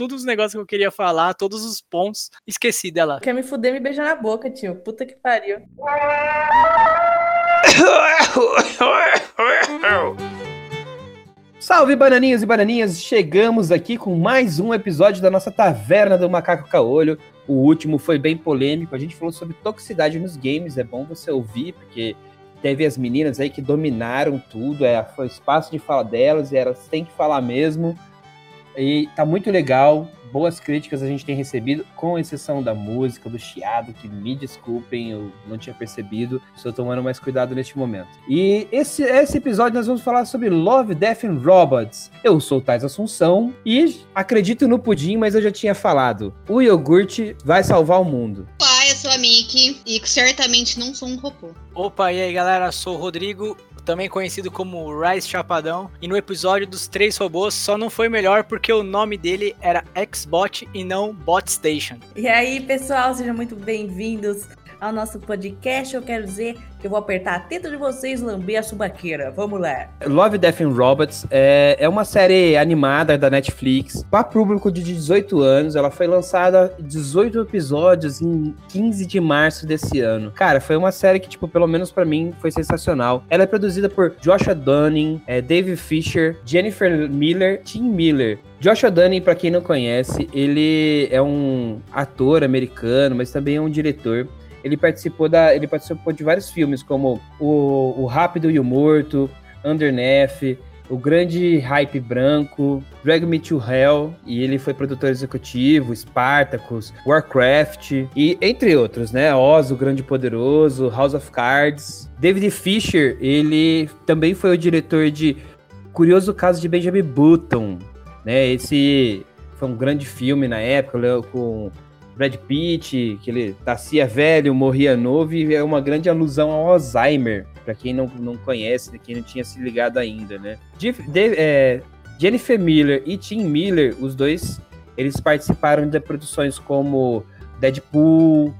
todos os negócios que eu queria falar, todos os pontos. Esqueci dela. Quer me fuder, me beijar na boca, tio. Puta que pariu. Salve bananinhos e bananinhas, chegamos aqui com mais um episódio da nossa Taverna do Macaco Caolho. O último foi bem polêmico, a gente falou sobre toxicidade nos games, é bom você ouvir, porque teve as meninas aí que dominaram tudo, é, foi espaço de fala delas e elas têm que falar mesmo. E tá muito legal, boas críticas a gente tem recebido, com exceção da música, do chiado, que me desculpem, eu não tinha percebido, estou tomando mais cuidado neste momento. E esse, esse episódio nós vamos falar sobre Love, Death and Robots. Eu sou o Tais Assunção e acredito no pudim, mas eu já tinha falado, o iogurte vai salvar o mundo. Olá, eu sou a Miki e certamente não sou um robô. Opa, e aí galera, sou o Rodrigo também conhecido como Rice Chapadão. E no episódio dos três robôs só não foi melhor porque o nome dele era Xbot e não Bot Station. E aí, pessoal, sejam muito bem-vindos ao nosso podcast. Eu quero dizer que eu vou apertar a teta de vocês lamber a subaqueira. Vamos lá. Love, Death and Robots é, é uma série animada da Netflix para público de 18 anos. Ela foi lançada 18 episódios em 15 de março desse ano. Cara, foi uma série que, tipo, pelo menos para mim, foi sensacional. Ela é produzida por Joshua Dunning, é, David Fisher, Jennifer Miller, Tim Miller. Joshua Dunning, para quem não conhece, ele é um ator americano, mas também é um diretor. Ele participou da, ele participou de vários filmes como o, o Rápido e o Morto, Underneath, o Grande Hype Branco, Drag Me to Hell, e ele foi produtor executivo, Spartacus, Warcraft, e entre outros, né? Oz, o Grande Poderoso, House of Cards. David Fisher, ele também foi o diretor de Curioso Caso de Benjamin Button, né? Esse foi um grande filme na época, com Brad Pitt, que ele nascia velho, morria novo, e é uma grande alusão ao Alzheimer, para quem não, não conhece, quem não tinha se ligado ainda, né? De, de, é, Jennifer Miller e Tim Miller, os dois, eles participaram de produções como Deadpool,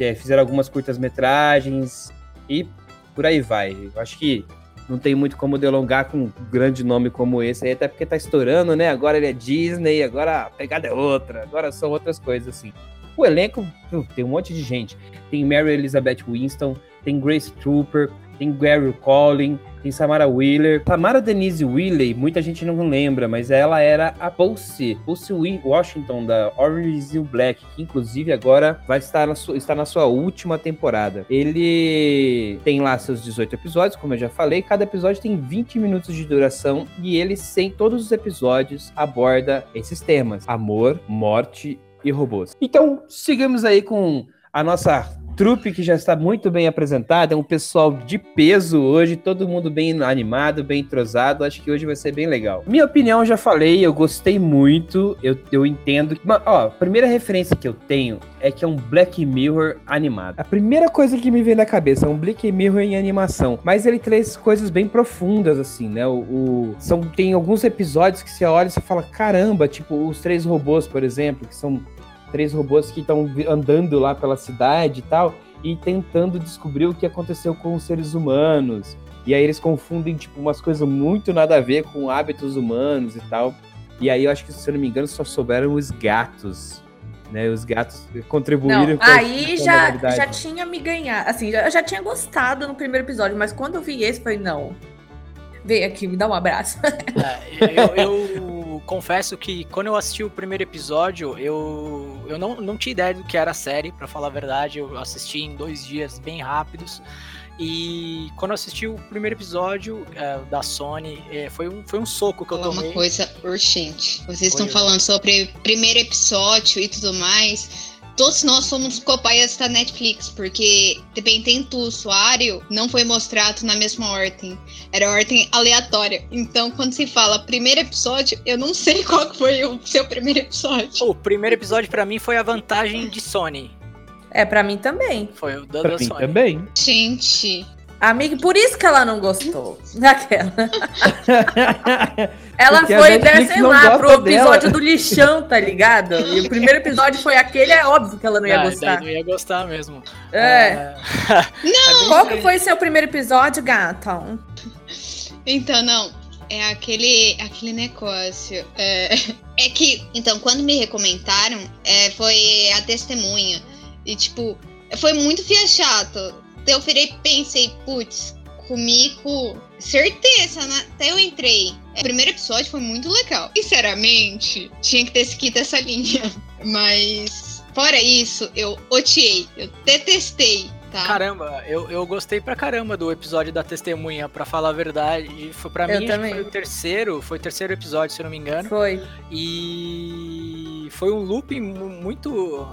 é, fizeram algumas curtas-metragens e por aí vai. Eu acho que não tem muito como delongar com um grande nome como esse aí, até porque tá estourando, né? Agora ele é Disney, agora a pegada é outra, agora são outras coisas assim. O elenco tem um monte de gente. Tem Mary Elizabeth Winston, tem Grace Trooper, tem Gary Collin, tem Samara Wheeler. Samara Denise Wheeler, muita gente não lembra, mas ela era a Pulse, Pulse Washington da Orange is New Black, que inclusive agora vai estar na, sua, está na sua última temporada. Ele tem lá seus 18 episódios, como eu já falei, cada episódio tem 20 minutos de duração e ele, sem todos os episódios, aborda esses temas: amor, morte e robôs. Então, sigamos aí com a nossa trupe que já está muito bem apresentada, é um pessoal de peso hoje, todo mundo bem animado, bem entrosado, acho que hoje vai ser bem legal. Minha opinião, já falei, eu gostei muito, eu, eu entendo. Mas, ó, a primeira referência que eu tenho é que é um Black Mirror animado. A primeira coisa que me vem na cabeça é um Black Mirror em animação, mas ele traz coisas bem profundas, assim, né? O, o são, tem alguns episódios que você olha e você fala, caramba, tipo, os três robôs, por exemplo, que são três robôs que estão andando lá pela cidade e tal, e tentando descobrir o que aconteceu com os seres humanos. E aí eles confundem, tipo, umas coisas muito nada a ver com hábitos humanos e tal. E aí eu acho que, se eu não me engano, só souberam os gatos. Né, os gatos contribuíram não, com aí já, já tinha me ganhado, assim, eu já tinha gostado no primeiro episódio, mas quando eu vi esse, foi não, vem aqui, me dá um abraço. É, eu, eu confesso que quando eu assisti o primeiro episódio, eu, eu não, não tinha ideia do que era a série, para falar a verdade. Eu assisti em dois dias bem rápidos. E quando eu assisti o primeiro episódio é, da Sony, é, foi, um, foi um soco que eu tomei. Uma coisa urgente. Vocês estão falando sobre o primeiro episódio e tudo mais todos nós somos copaias da Netflix, porque dependendo do usuário, não foi mostrado na mesma ordem. Era ordem aleatória. Então, quando se fala primeiro episódio, eu não sei qual foi o seu primeiro episódio. O primeiro episódio para mim foi a vantagem de Sony. É, para mim também. Foi o da, pra da mim Sony. também. Gente, Amiga, por isso que ela não gostou. Daquela. ela Porque foi, Netflix sei não lá, pro episódio dela. do lixão, tá ligado? E o primeiro episódio foi aquele, é óbvio que ela não ia Ah, gostar. não ia gostar mesmo. É. Não! Qual que foi seu primeiro episódio, gata? então não. É aquele, aquele negócio. É, é que, então, quando me recomendaram, é, foi a testemunha. E, tipo, foi muito fia chato. Eu virei pensei, putz, comigo, certeza, né? Até eu entrei. O primeiro episódio foi muito legal. Sinceramente, tinha que ter seguido essa linha. Mas, fora isso, eu odiei. Eu detestei Tá. Caramba, eu, eu gostei pra caramba do episódio da testemunha, pra falar a verdade. Foi para mim foi o terceiro, foi o terceiro episódio, se eu não me engano. Foi. E foi um looping muito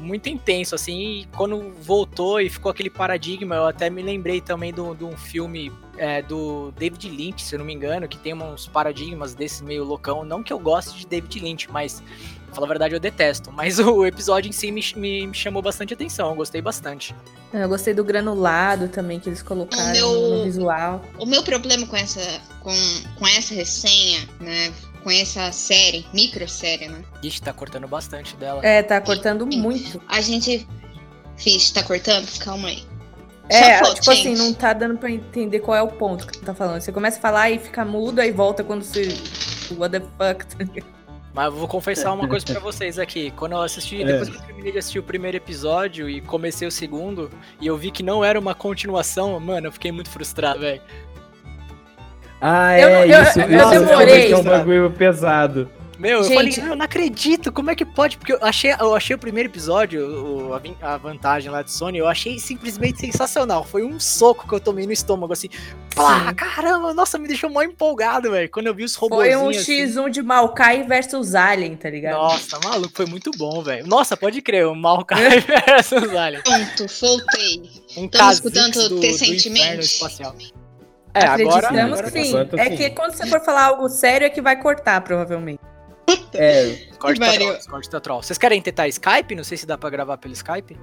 muito intenso, assim, e quando voltou e ficou aquele paradigma, eu até me lembrei também de um filme é, do David Lynch, se eu não me engano, que tem uns paradigmas desse meio loucão, não que eu goste de David Lynch, mas Pra falar a verdade, eu detesto. Mas o episódio em si me, me, me chamou bastante atenção. Eu gostei bastante. É, eu gostei do granulado também que eles colocaram meu, no visual. O meu problema com essa, com, com essa resenha, né? Com essa série, micro série, né? Ixi, tá cortando bastante dela. É, tá cortando e, muito. A gente. Fiz, tá cortando? Calma aí. É, Só tipo assim, não tá dando pra entender qual é o ponto que tu tá falando. Você começa a falar e fica mudo, aí volta quando você. What the fuck, tá? Mas eu vou confessar uma coisa para vocês aqui. Quando eu assisti, é. depois que eu terminei de assistir o primeiro episódio e comecei o segundo, e eu vi que não era uma continuação, mano, eu fiquei muito frustrado, velho. Ah, é, eu, eu, isso, eu, eu demorei. é um bagulho pesado. Meu, eu falei, eu não acredito, como é que pode? Porque eu achei, eu achei o primeiro episódio, o, a, a, vantagem lá de Sony, eu achei simplesmente sensacional. Foi um soco que eu tomei no estômago, assim. Pá, caramba, nossa, me deixou mó empolgado, velho. Quando eu vi os robôs. Foi um assim. X1 de Maokai versus Alien, tá ligado? Nossa, maluco, foi muito bom, velho. Nossa, pode crer, o Maokai versus Alien. Pronto, voltei. Um Estamos escutando do, recentemente. Do espacial. É, agora, agora sim. É que quando você for falar algo sério é que vai cortar, provavelmente. É. Discord tá troll, tá troll. Vocês querem tentar Skype? Não sei se dá pra gravar pelo Skype.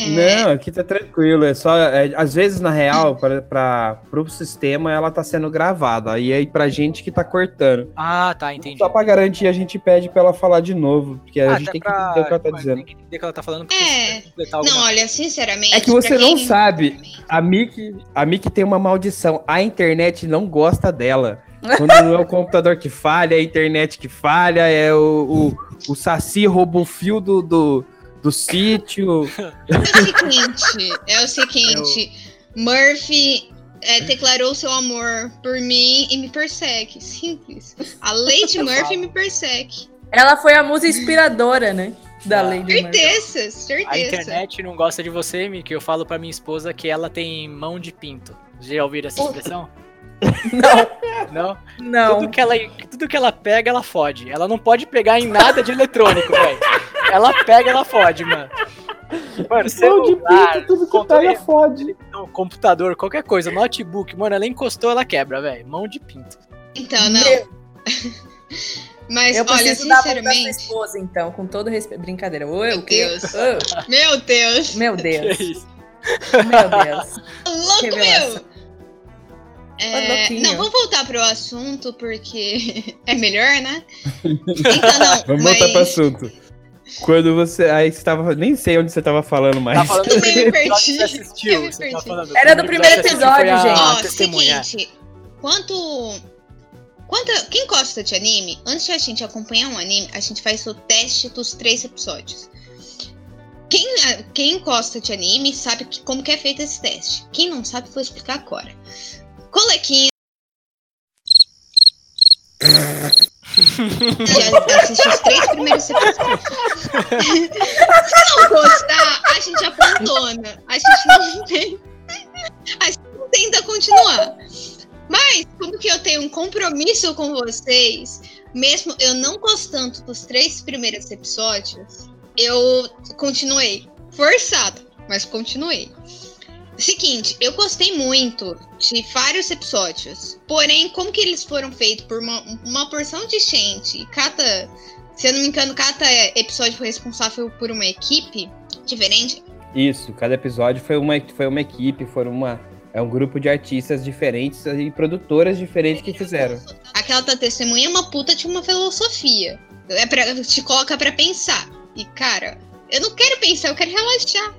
É. Não, aqui tá tranquilo. É só. É, às vezes, na real, para pra, pro sistema, ela tá sendo gravada. E aí, pra gente que tá cortando. Ah, tá, entendi. Só pra garantir, a gente pede pra ela falar de novo. Porque a ah, gente tem pra... que entender o que ela tá dizendo. Tem que entender o que ela tá falando. É. Não, olha, sinceramente. É que você não sabe. A Mickey, a Mickey tem uma maldição. A internet não gosta dela. Quando não é o computador que falha, é a internet que falha, é o, o, o Saci rouba o fio do, do, do sítio. É o seguinte, é o seguinte. Eu... Murphy é, declarou seu amor por mim e me persegue. Simples. A Lady Murphy me persegue. Ela foi a musa inspiradora, né? Da ah, Lady certeza, Murphy. certeza. A internet não gosta de você, que eu falo pra minha esposa que ela tem mão de pinto. Já ouviram essa expressão? Não. Não? Não. Tudo que, ela, tudo que ela pega, ela fode. Ela não pode pegar em nada de eletrônico, velho. Ela pega, ela fode, mano. Mano, celular, de tudo que pega fode. Não, computador, qualquer coisa, notebook, mano, ela encostou, ela quebra, velho. Mão de pinto. Então, não. Mas, eu olha, sinceramente. Da esposa, então, com todo respeito. Brincadeira. Oi, Meu Deus. Meu Deus. Meu Deus. Meu Deus. Louco, meu. É, não, vamos voltar pro assunto, porque é melhor, né? Então, não, vamos mas... voltar pro assunto. Quando você. Aí você tava. Nem sei onde você tava falando mais. Tá falando do primeiro episódio assistiu, tá Era do primeiro episódio, gente. Ó, seguinte. Quanto. Quanto, quem gosta de anime, antes de a gente acompanhar um anime, a gente faz o teste dos três episódios. Quem, quem gosta de anime sabe que, como que é feito esse teste. Quem não sabe, vou explicar agora. Colequinha. Já assisti os três primeiros episódios. Se não gostar, a gente abandona. A gente não tem. A gente não tenta continuar. Mas, como que eu tenho um compromisso com vocês, mesmo eu não gostando dos três primeiros episódios, eu continuei. Forçado, mas continuei. Seguinte, eu gostei muito de vários episódios. Porém, como que eles foram feitos por uma, uma porção de gente, cada. Se eu não me engano, cada episódio foi responsável por uma equipe diferente. Isso, cada episódio foi uma, foi uma equipe, foram uma. É um grupo de artistas diferentes e produtoras diferentes que fizeram. Aquela da testemunha é uma puta de uma filosofia. É pra, te coloca para pensar. E, cara, eu não quero pensar, eu quero relaxar.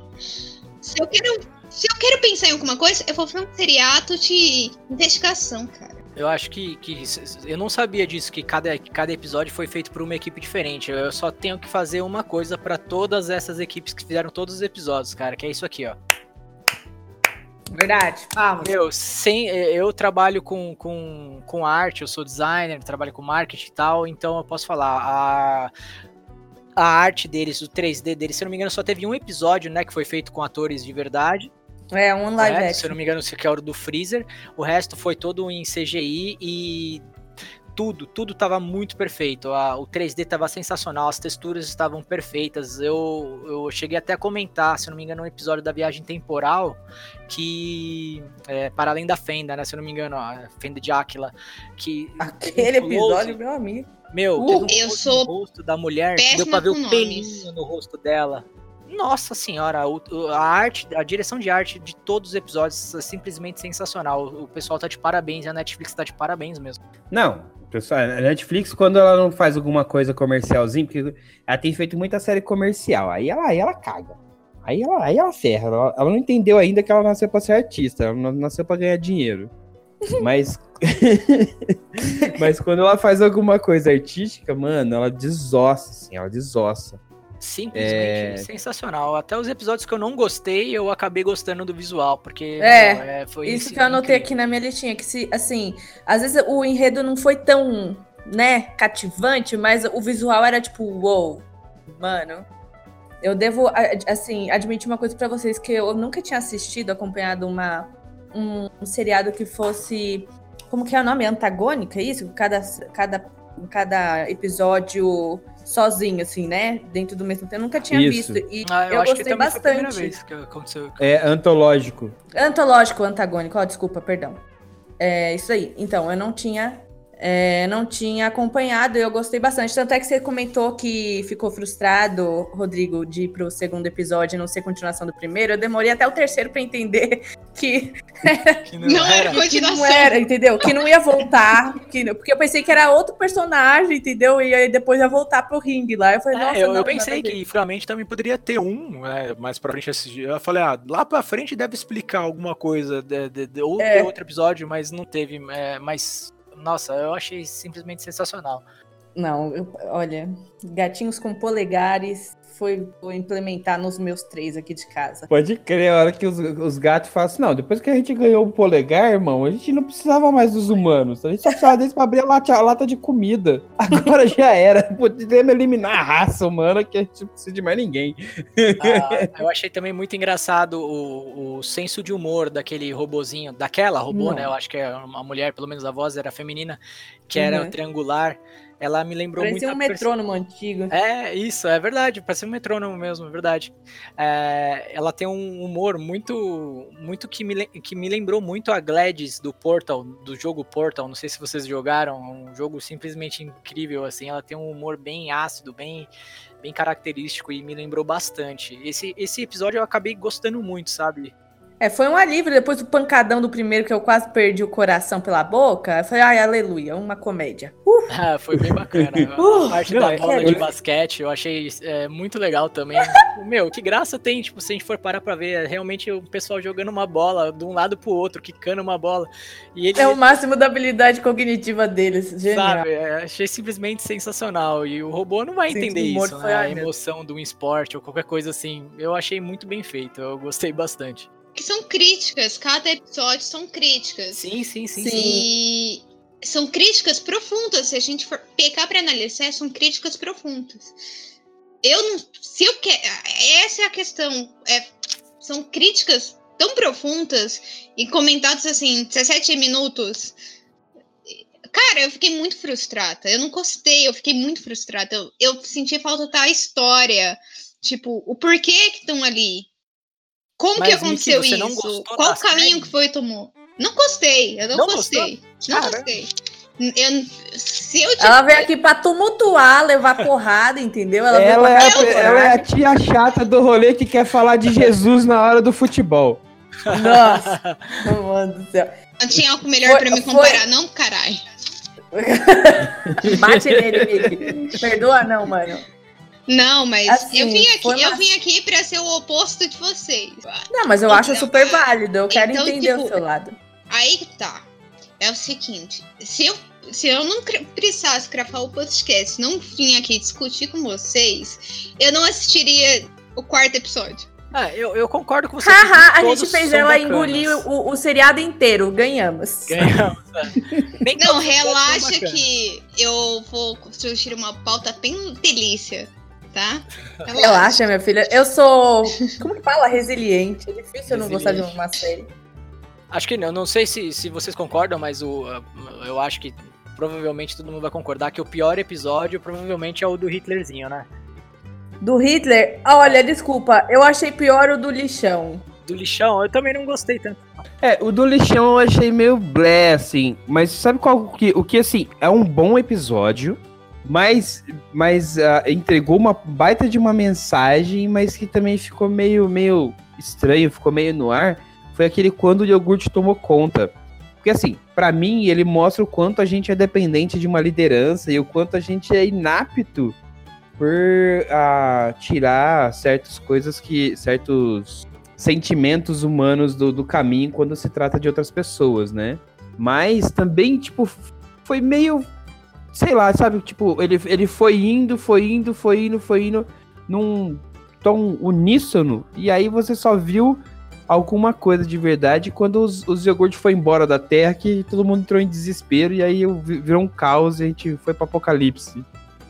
Se eu quero se eu quero pensar em alguma coisa, eu vou fazer um seriado de investigação, cara. Eu acho que, que eu não sabia disso, que cada, cada episódio foi feito por uma equipe diferente. Eu só tenho que fazer uma coisa para todas essas equipes que fizeram todos os episódios, cara, que é isso aqui, ó. Verdade. Vamos. Meu, sem, eu trabalho com, com, com arte, eu sou designer, trabalho com marketing e tal, então eu posso falar. A, a arte deles, o 3D deles, se eu não me engano, só teve um episódio, né, que foi feito com atores de verdade. É, um live action. Se eu não me engano, que é o do Freezer. O resto foi todo em CGI e tudo, tudo estava muito perfeito. A, o 3D estava sensacional, as texturas estavam perfeitas. Eu, eu cheguei até a comentar, se eu não me engano, um episódio da viagem temporal que é, para além da fenda, né? Se eu não me engano, a fenda de Aquila, que aquele episódio, meu amigo. Meu, uh, eu sou rosto da mulher, deu para ver o pelinho no rosto dela. Nossa senhora, a arte, a direção de arte de todos os episódios é simplesmente sensacional. O pessoal tá de parabéns, a Netflix tá de parabéns mesmo. Não, pessoal, a Netflix, quando ela não faz alguma coisa comercialzinha, porque ela tem feito muita série comercial, aí ela, aí ela caga. Aí ela, aí ela ferra. Ela, ela não entendeu ainda que ela nasceu pra ser artista, ela nasceu pra ganhar dinheiro. Mas. Mas quando ela faz alguma coisa artística, mano, ela desossa, assim, ela desossa. Simplesmente é... sensacional. Até os episódios que eu não gostei, eu acabei gostando do visual, porque é, é foi isso que eu anotei incrível. aqui na minha listinha, que se assim, às vezes o enredo não foi tão, né, cativante, mas o visual era tipo, uou, wow, mano. Eu devo assim, admitir uma coisa para vocês que eu nunca tinha assistido, acompanhado uma um, um seriado que fosse como que é o nome? Antagônica, é isso? Cada cada cada episódio sozinho, assim, né? Dentro do mesmo tempo. Eu nunca tinha Isso. visto. E ah, eu, eu gostei bastante. Vez que aconteceu. É antológico. Antológico, antagônico. Ó, oh, desculpa, perdão. É isso aí. Então, eu não tinha é, não tinha acompanhado e eu gostei bastante. Tanto é que você comentou que ficou frustrado, Rodrigo, de ir pro segundo episódio e não ser continuação do primeiro. Eu demorei até o terceiro para entender que, que não, não, era que não era, entendeu? Que não ia voltar, que, porque eu pensei que era outro personagem, entendeu? E aí depois ia voltar pro ringue lá. Eu falei, é, nossa, eu, não, eu pensei que finalmente também poderia ter um, né, mais pra frente assistir. Eu falei, ah, lá pra frente deve explicar alguma coisa, de, de, de, ou é. outro episódio, mas não teve. É, mas nossa, eu achei simplesmente sensacional. Não, eu, olha, gatinhos com polegares foi implementar nos meus três aqui de casa. Pode crer, a hora que os, os gatos falam assim, não, depois que a gente ganhou o polegar, irmão, a gente não precisava mais dos humanos. A gente só precisava deles pra abrir a lata, a lata de comida. Agora já era. Podemos eliminar a raça humana que a gente não precisa de mais ninguém. Ah, eu achei também muito engraçado o, o senso de humor daquele robozinho, daquela robô, não. né? Eu acho que é uma mulher, pelo menos a voz era feminina, que era uhum. triangular. Ela me lembrou parecia muito. Um metrônomo antigo. É, isso, é verdade. Parecia um metrônomo mesmo, é verdade. É, ela tem um humor muito. muito que me, que me lembrou muito a Gladys do Portal, do jogo Portal. Não sei se vocês jogaram. Um jogo simplesmente incrível, assim. Ela tem um humor bem ácido, bem bem característico e me lembrou bastante. Esse, esse episódio eu acabei gostando muito, sabe? É, foi um alívio depois do pancadão do primeiro, que eu quase perdi o coração pela boca. Eu falei, ai, aleluia, uma comédia. Uh! Ah, foi bem bacana. Uh! A parte da bola de basquete eu achei é, muito legal também. Meu, que graça tem, tipo, se a gente for parar pra ver, é realmente o pessoal jogando uma bola de um lado pro outro, quicando uma bola. E ele, é o máximo da habilidade cognitiva deles. Genial. Sabe, é, achei simplesmente sensacional. E o robô não vai Sim, entender isso, né? A emoção de um esporte ou qualquer coisa assim. Eu achei muito bem feito, eu gostei bastante que são críticas, cada episódio são críticas. Sim, sim, sim. E são críticas profundas, se a gente for pegar para analisar, são críticas profundas. Eu não, se eu quero, essa é a questão, é, são críticas tão profundas e comentados assim, 17 minutos. Cara, eu fiquei muito frustrada. Eu não gostei, eu fiquei muito frustrada. Eu, eu senti falta da história. Tipo, o porquê que estão ali. Como Mas, que aconteceu Miki, isso? Qual o caminho série? que foi tomou? Não gostei, eu não, não gostei. Gostou? Não Cara. gostei. Eu, se eu Ela veio aqui pra tumultuar, levar porrada, entendeu? Ela, ela, é, a, ela é a tia chata do rolê que quer falar de Jesus na hora do futebol. Nossa, mano do céu. Não tinha algo melhor foi, pra me comparar, foi... não, caralho. Bate nele, Mickey. Perdoa, não, mano. Não, mas assim, eu vim aqui, uma... eu vim aqui para ser o oposto de vocês. Não, mas eu então, acho super válido. Eu quero então, entender tipo, o seu lado. Aí que tá. é o seguinte: se eu, se eu não precisasse gravar o podcast, não vim aqui discutir com vocês, eu não assistiria o quarto episódio. Ah, eu, eu concordo com você. Haha, a gente fez ela bacanas. engolir o, o, seriado inteiro. Ganhamos. Ganhamos. É. não, relaxa que eu vou construir uma pauta bem delícia, tá? Relaxa. relaxa, minha filha. Eu sou. Como que fala? Resiliente. É difícil eu não gostar de uma série. Acho que não. Não sei se, se vocês concordam, mas o, eu acho que provavelmente todo mundo vai concordar que o pior episódio provavelmente é o do Hitlerzinho, né? Do Hitler, olha, desculpa, eu achei pior o do lixão. Do lixão, eu também não gostei tanto. É, o do lixão eu achei meio blé, assim. Mas sabe qual que, o que, assim, é um bom episódio, mas, mas uh, entregou uma baita de uma mensagem, mas que também ficou meio, meio estranho, ficou meio no ar. Foi aquele quando o iogurte tomou conta. Porque assim, para mim, ele mostra o quanto a gente é dependente de uma liderança e o quanto a gente é inapto por uh, tirar certas coisas que. certos sentimentos humanos do, do caminho quando se trata de outras pessoas, né? Mas também, tipo, foi meio. Sei lá, sabe? Tipo, ele, ele foi indo, foi indo, foi indo, foi indo num tom uníssono. E aí você só viu alguma coisa de verdade quando os, os iogurtes foi embora da Terra, que todo mundo entrou em desespero. E aí virou um caos e a gente foi pro apocalipse.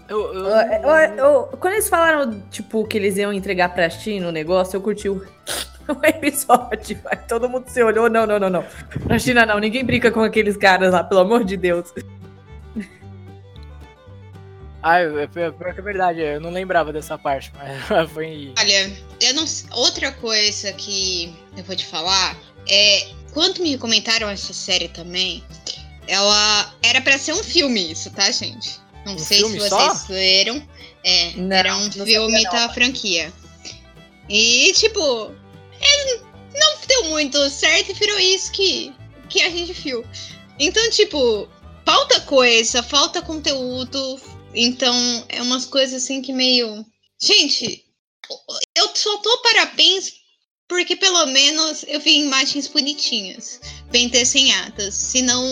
Eu, eu... Eu, eu, quando eles falaram, tipo, que eles iam entregar pra China o negócio, eu curti o, o episódio. Aí todo mundo se olhou, não, não, não, não. Pra China não, ninguém brinca com aqueles caras lá, pelo amor de Deus. Ah, é, pior que é verdade, eu não lembrava dessa parte, mas foi. Olha, eu não. Outra coisa que eu vou te falar é. Quando me comentaram essa série também, ela era para ser um filme, isso, tá, gente? Não um sei se vocês só? leram. É, não, era um filme da franquia. E, tipo, ele não deu muito certo e virou isso que, que a gente viu. Então, tipo, falta coisa, falta conteúdo. Então, é umas coisas assim que meio. Gente, eu só tô parabéns porque pelo menos eu vi imagens bonitinhas. Bem desenhadas. Senão.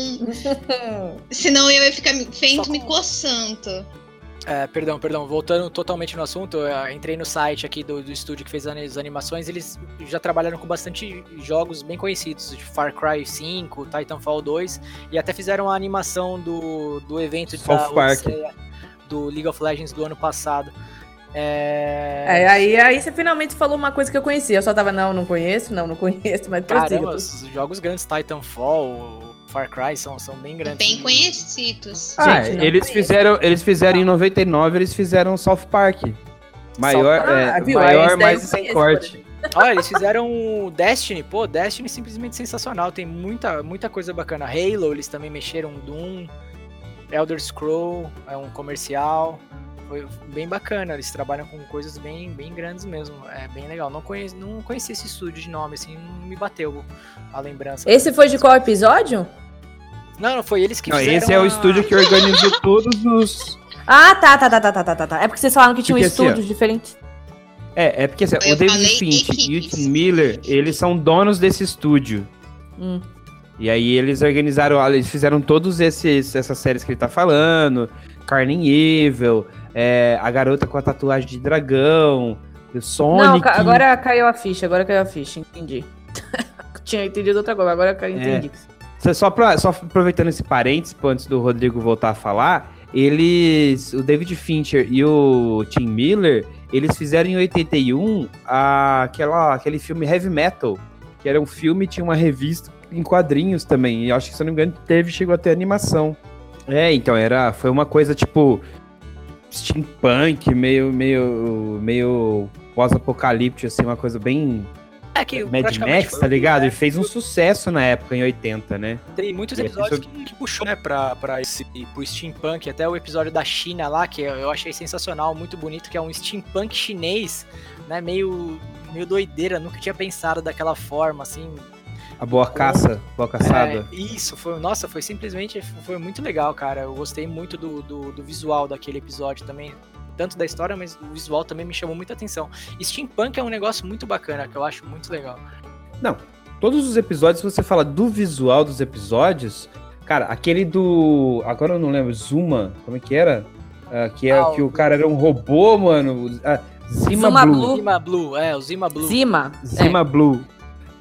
senão eu ia ficar feito me coçando. É, perdão, perdão, voltando totalmente no assunto, eu entrei no site aqui do, do estúdio que fez as animações, eles já trabalharam com bastante jogos bem conhecidos, de Far Cry 5, Titanfall 2, e até fizeram a animação do, do evento South da, do League of Legends do ano passado. É... é... aí, aí você finalmente falou uma coisa que eu conhecia. Eu só tava, não, não conheço, não, não conheço, mas Caramba, os jogos grandes, Titanfall, Far Cry, são, são bem grandes. Bem conhecidos. Ah, Gente, eles fizeram, eles fizeram em 99, eles fizeram South Park. Maior, South... é, ah, viu? maior mais sem corte. Olha, eles fizeram Destiny, pô, Destiny simplesmente sensacional, tem muita, muita coisa bacana. Halo, eles também mexeram, Doom, Elder Scroll, é um comercial foi bem bacana. Eles trabalham com coisas bem, bem grandes mesmo. É bem legal. Não conheci, não conheci esse estúdio de nome, assim, não me bateu a lembrança. Esse foi de qual episódio? Não, não foi eles que não, fizeram. Esse é o estúdio que organizou todos os. Ah, tá, tá, tá, tá, tá, tá, tá. É porque vocês falaram que tinham um estúdios assim, diferentes. É, é porque assim, o David Finch e o Tim Miller, eles são donos desse estúdio. Hum. E aí eles organizaram, eles fizeram todos esses essas séries que ele tá falando, Carne Evil, é, a garota com a tatuagem de dragão, o Sonic. Não, agora caiu a ficha, agora caiu a ficha, entendi. Tinha entendido outra coisa, agora caiu, é. entendi. Só, pra, só aproveitando esse parênteses, antes do Rodrigo voltar a falar, eles, o David Fincher e o Tim Miller, eles fizeram em 81 a, aquela, aquele filme Heavy Metal, que era um filme tinha uma revista em quadrinhos também, e acho que se não me engano teve, chegou a ter animação. É, então era, foi uma coisa tipo steampunk, meio, meio, meio pós-apocalíptico, assim, uma coisa bem é que Mad Max, tá ligado? E fez um sucesso na época, em 80, né? Tem muitos episódios que, que, puxou, né, pra, pra esse pro steampunk. Até o episódio da China lá, que eu achei sensacional, muito bonito, que é um steampunk chinês, né? Meio, meio doideira, nunca tinha pensado daquela forma, assim. A boa caça, boa caçada. É, isso, foi, nossa, foi simplesmente, foi muito legal, cara. Eu gostei muito do, do, do, visual daquele episódio também. Tanto da história, mas o visual também me chamou muita atenção. Steampunk é um negócio muito bacana, que eu acho muito legal. Não, todos os episódios, se você fala do visual dos episódios, Cara, aquele do. Agora eu não lembro, Zuma, como é que era? Uh, que é ah, que o cara era um robô, mano. Uh, Zima, Zima Blue. Blue. Zima Blue, é, o Zima Blue. Zima. Zima é. Blue.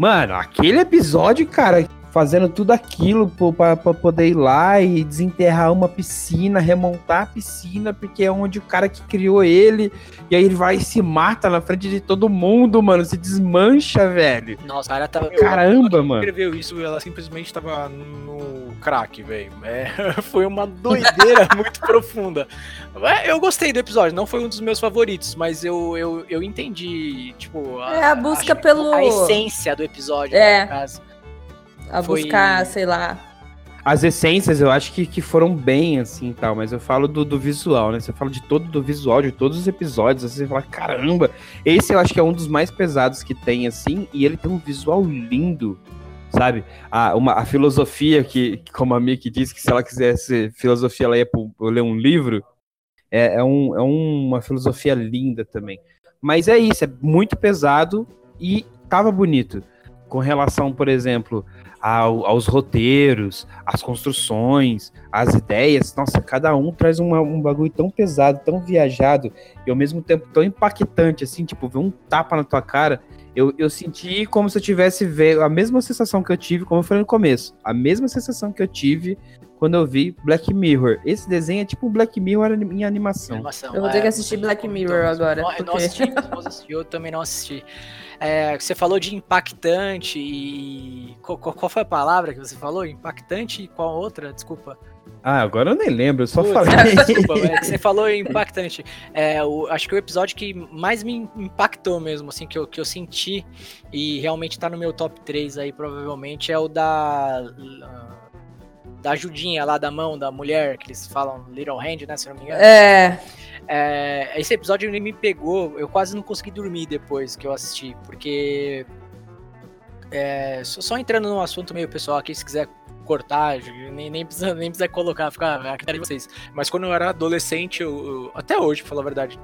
Mano, aquele episódio, cara, fazendo tudo aquilo para poder ir lá e desenterrar uma piscina, remontar a piscina, porque é onde o cara que criou ele, e aí ele vai e se mata na frente de todo mundo, mano, se desmancha, velho. Nossa, cara tava. Caramba, eu, mano. escreveu isso, ela simplesmente tava no crack, velho. É, foi uma doideira muito profunda. É, eu gostei do episódio, não foi um dos meus favoritos, mas eu, eu, eu entendi, tipo. A, é a busca pelo. A essência do episódio, é. no caso a foi... buscar, sei lá. As essências eu acho que, que foram bem, assim, tal, mas eu falo do, do visual, né? Você fala de todo do visual, de todos os episódios, assim, você fala, caramba, esse eu acho que é um dos mais pesados que tem, assim, e ele tem um visual lindo, sabe? A, uma, a filosofia que, como a Miki disse, que se ela quisesse filosofia, ela ia pro, ler um livro, é, é, um, é uma filosofia linda também. Mas é isso, é muito pesado e tava bonito. Com relação, por exemplo, ao, aos roteiros, às construções, às ideias. Nossa, cada um traz uma, um bagulho tão pesado, tão viajado e ao mesmo tempo tão impactante, assim, tipo, ver um tapa na tua cara. Eu, eu senti como se eu tivesse ver a mesma sensação que eu tive, como eu falei no começo, a mesma sensação que eu tive quando eu vi Black Mirror. Esse desenho é tipo um Black Mirror em animação. animação eu vou ter é, que assistir Black Mirror agora. Não, porque... não assisti, eu também não assisti. É, você falou de impactante e. Qual, qual, foi a palavra que você falou? Impactante e qual outra? Desculpa. Ah, agora eu nem lembro, eu só Putz, falei. Desculpa, é você falou impactante. É, o, acho que o episódio que mais me impactou mesmo, assim, que eu, que eu senti e realmente tá no meu top 3 aí, provavelmente, é o da. Da ajudinha lá da mão da mulher, que eles falam Little Hand, né? Se não me engano. É. É, esse episódio me pegou, eu quase não consegui dormir depois que eu assisti, porque. É, só, entrando num assunto meio pessoal aqui, se quiser cortar, nem, nem, precisa, nem precisa colocar, ficar a critério de vocês. Mas quando eu era adolescente, eu, eu, até hoje, pra falar a verdade,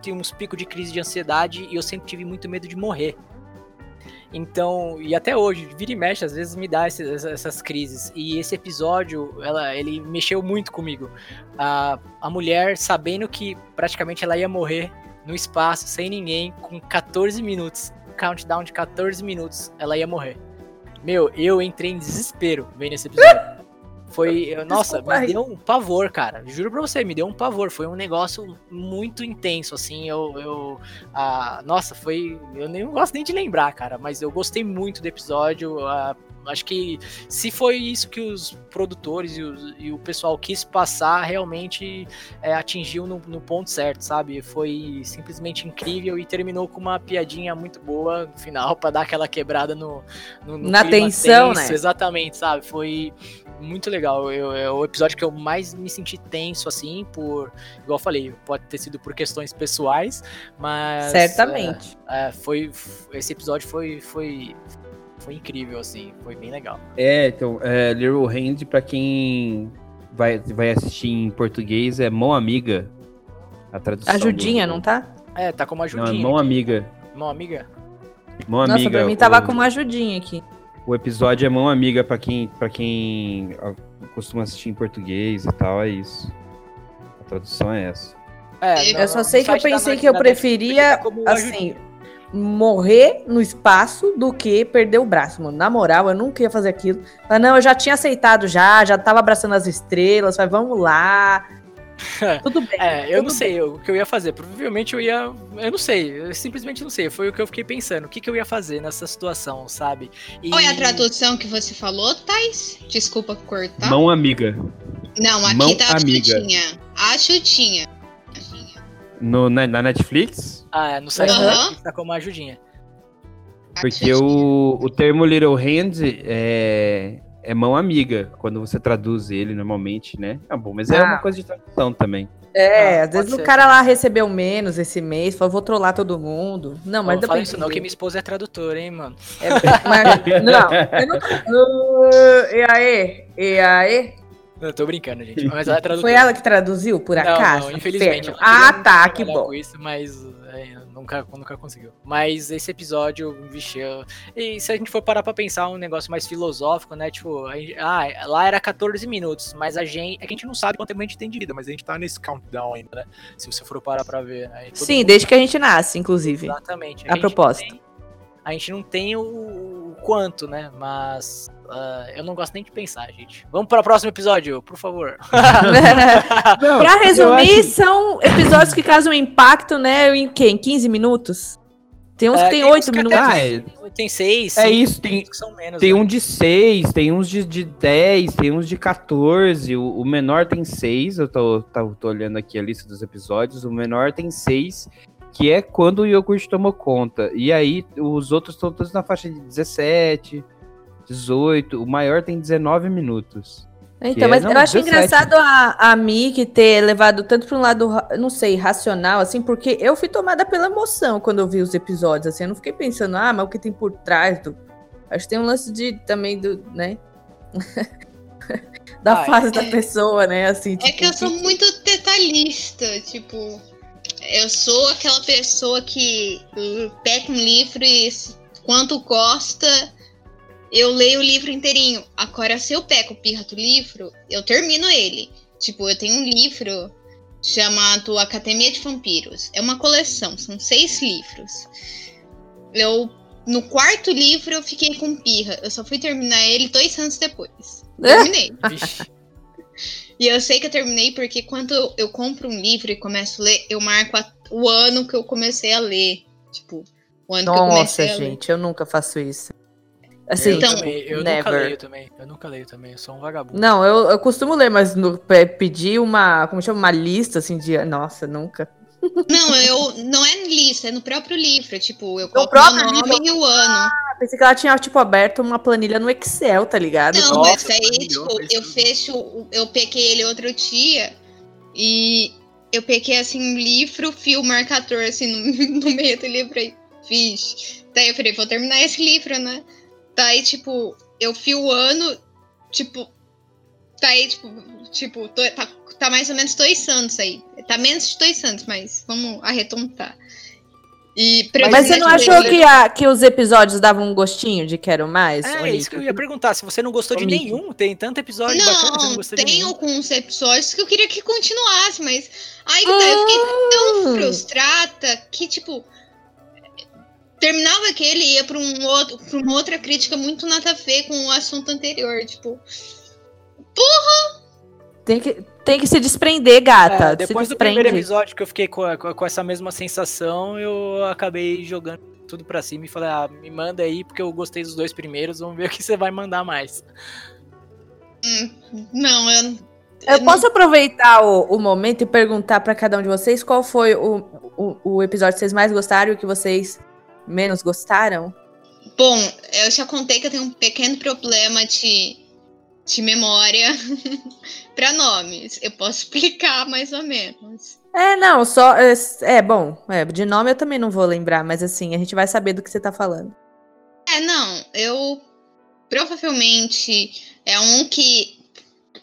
tinha uns picos de crise de ansiedade e eu sempre tive muito medo de morrer. Então, e até hoje, vira e mexe, às vezes me dá essas crises. E esse episódio, ela, ele mexeu muito comigo. A, a mulher sabendo que praticamente ela ia morrer no espaço, sem ninguém, com 14 minutos, countdown de 14 minutos, ela ia morrer. Meu, eu entrei em desespero vendo esse episódio. Foi, nossa, me deu um pavor, cara. Juro pra você, me deu um pavor. Foi um negócio muito intenso, assim. Eu, eu ah, nossa, foi. Eu nem gosto nem de lembrar, cara, mas eu gostei muito do episódio. Ah, acho que se foi isso que os produtores e, os, e o pessoal quis passar, realmente é, atingiu no, no, ponto certo, sabe? Foi simplesmente incrível e terminou com uma piadinha muito boa no final para dar aquela quebrada no, no, no na tensão, tenso, né? Exatamente, sabe? Foi muito legal. Eu, é o episódio que eu mais me senti tenso, assim, por. Igual eu falei, pode ter sido por questões pessoais, mas. Certamente. É, é, foi. Esse episódio foi, foi, foi incrível, assim, foi bem legal. É, então, é, Little Hand, pra quem vai, vai assistir em português, é Mão Amiga. A tradução. Ajudinha, do... não tá? É, tá como ajudinha. Não, é Mão Amiga. Mão Amiga? Mão Nossa, Amiga. pra mim tava o... como ajudinha aqui. O episódio é mão amiga para quem, pra quem costuma assistir em português e tal, é isso. A tradução é essa. É, eu só sei que eu pensei que eu preferia, assim, morrer no espaço do que perder o braço, mano. Na moral, eu nunca ia fazer aquilo. Mas não, eu já tinha aceitado já, já tava abraçando as estrelas, mas vamos lá. Tudo bem. É, eu não sei o que eu ia fazer. Provavelmente eu ia. Eu não sei. Eu simplesmente não sei. Foi o que eu fiquei pensando. O que, que eu ia fazer nessa situação, sabe? E... Qual é a tradução que você falou, Thais? Desculpa cortar. Mão amiga. Não, aqui Mão tá a amiga. chutinha. A chutinha. No, na, na Netflix? Ah, é, no site uhum. da Netflix tá como ajudinha. Porque o, o termo Little Hand é, é mão amiga, quando você traduz ele normalmente, né? É bom, mas é ah. uma coisa de tradução também. É, ah, às vezes ser. o cara lá recebeu menos esse mês, falou, vou trollar todo mundo. Não, mas não fala isso não, que minha esposa é tradutora, hein, mano. É, mas, não, eu não... Uh, e aí? E aí? Eu tô brincando, gente. Mas ela Foi ela que traduziu, por acaso? Não, infelizmente. Ah, tá, que bom. Isso, mas é, nunca, nunca conseguiu. Mas esse episódio, vixe, eu... e se a gente for parar pra pensar um negócio mais filosófico, né? Tipo, gente... ah, lá era 14 minutos, mas a gente, é que a gente não sabe quanto tempo a gente tem de vida, mas a gente tá nesse countdown ainda, né? Se você for parar pra ver. Né? Sim, mundo... desde que a gente nasce, inclusive. Exatamente. A, a proposta. Tem, a gente não tem o, o quanto, né? Mas Uh, eu não gosto nem de pensar, gente. Vamos para o próximo episódio, por favor. para resumir, acho... são episódios que causam impacto, né? Em quê? Em 15 minutos? Tem uns é, que tem 8 minutos. Ah, é... Tem 6. É isso, tem, menos, tem né? um de 6, tem uns de, de 10, tem uns de 14. O, o menor tem 6. Eu tô, tô, tô olhando aqui a lista dos episódios. O menor tem 6 que é quando o iogurte tomou conta. E aí os outros estão todos na faixa de 17, 18, o maior tem 19 minutos. Então, mas é, não, eu acho 17. engraçado a, a Mickey ter levado tanto para um lado, não sei, racional, assim, porque eu fui tomada pela emoção quando eu vi os episódios, assim, eu não fiquei pensando, ah, mas o que tem por trás do. Acho que tem um lance de também do, né? da fase é... da pessoa, né? Assim, tipo, é que eu sou muito detalhista, tipo, eu sou aquela pessoa que pega um livro e quanto gosta eu leio o livro inteirinho. Agora, se eu pego o pirra do livro, eu termino ele. Tipo, eu tenho um livro chamado Academia de Vampiros. É uma coleção, são seis livros. Eu, no quarto livro, eu fiquei com pirra. Eu só fui terminar ele dois anos depois. Terminei. E eu sei que eu terminei porque quando eu compro um livro e começo a ler, eu marco a, o ano que eu comecei a ler. Tipo, o ano Nossa, que eu comecei a ler. gente, eu nunca faço isso. Assim, eu, então, também, eu nunca leio também. Eu nunca leio também, eu sou um vagabundo. Não, eu, eu costumo ler, mas no, pedir uma, como chama, uma lista assim de, nossa, nunca. Não, eu não é lista, é no próprio livro, tipo, eu coloco o nome livro? e o ano. Ah, pensei que ela tinha tipo aberto uma planilha no Excel, tá ligado? Não, nossa, mas aí, tipo, eu fecho, eu peguei ele outro dia e eu peguei assim um livro, fio marcador assim no, no meio do livro aí. Vixe. Daí eu falei, vou terminar esse livro, né? Tá aí, tipo, eu fio o ano, tipo, tá aí, tipo, tipo tô, tá, tá mais ou menos dois anos aí. Tá menos de dois anos, mas vamos arredondar. E mas você não achou que, a, que os episódios davam um gostinho de quero mais? É, isso que eu ia perguntar. Se você não gostou de nenhum, tem tanto episódio não, bacana, você não gostou tem alguns episódios que eu queria que continuasse, mas. Aí tá, eu fiquei tão ah. frustrada que, tipo, terminava aquele e ia para um outro, pra uma outra crítica muito nada a ver com o assunto anterior. Tipo, porra! Tem que, tem que se desprender, gata. É, depois do primeiro episódio que eu fiquei com, com, com, essa mesma sensação, eu acabei jogando tudo pra cima e falei, ah, me manda aí, porque eu gostei dos dois primeiros, vamos ver o que você vai mandar mais. Hum, não, eu. Eu, eu posso não... aproveitar o, o, momento e perguntar para cada um de vocês qual foi o, o, o episódio que vocês mais gostaram e o que vocês menos gostaram? Bom, eu já contei que eu tenho um pequeno problema de, de memória para nomes. Eu posso explicar mais ou menos. É, não, só. É, é, bom, é, de nome eu também não vou lembrar, mas assim, a gente vai saber do que você tá falando. É, não, eu provavelmente é um que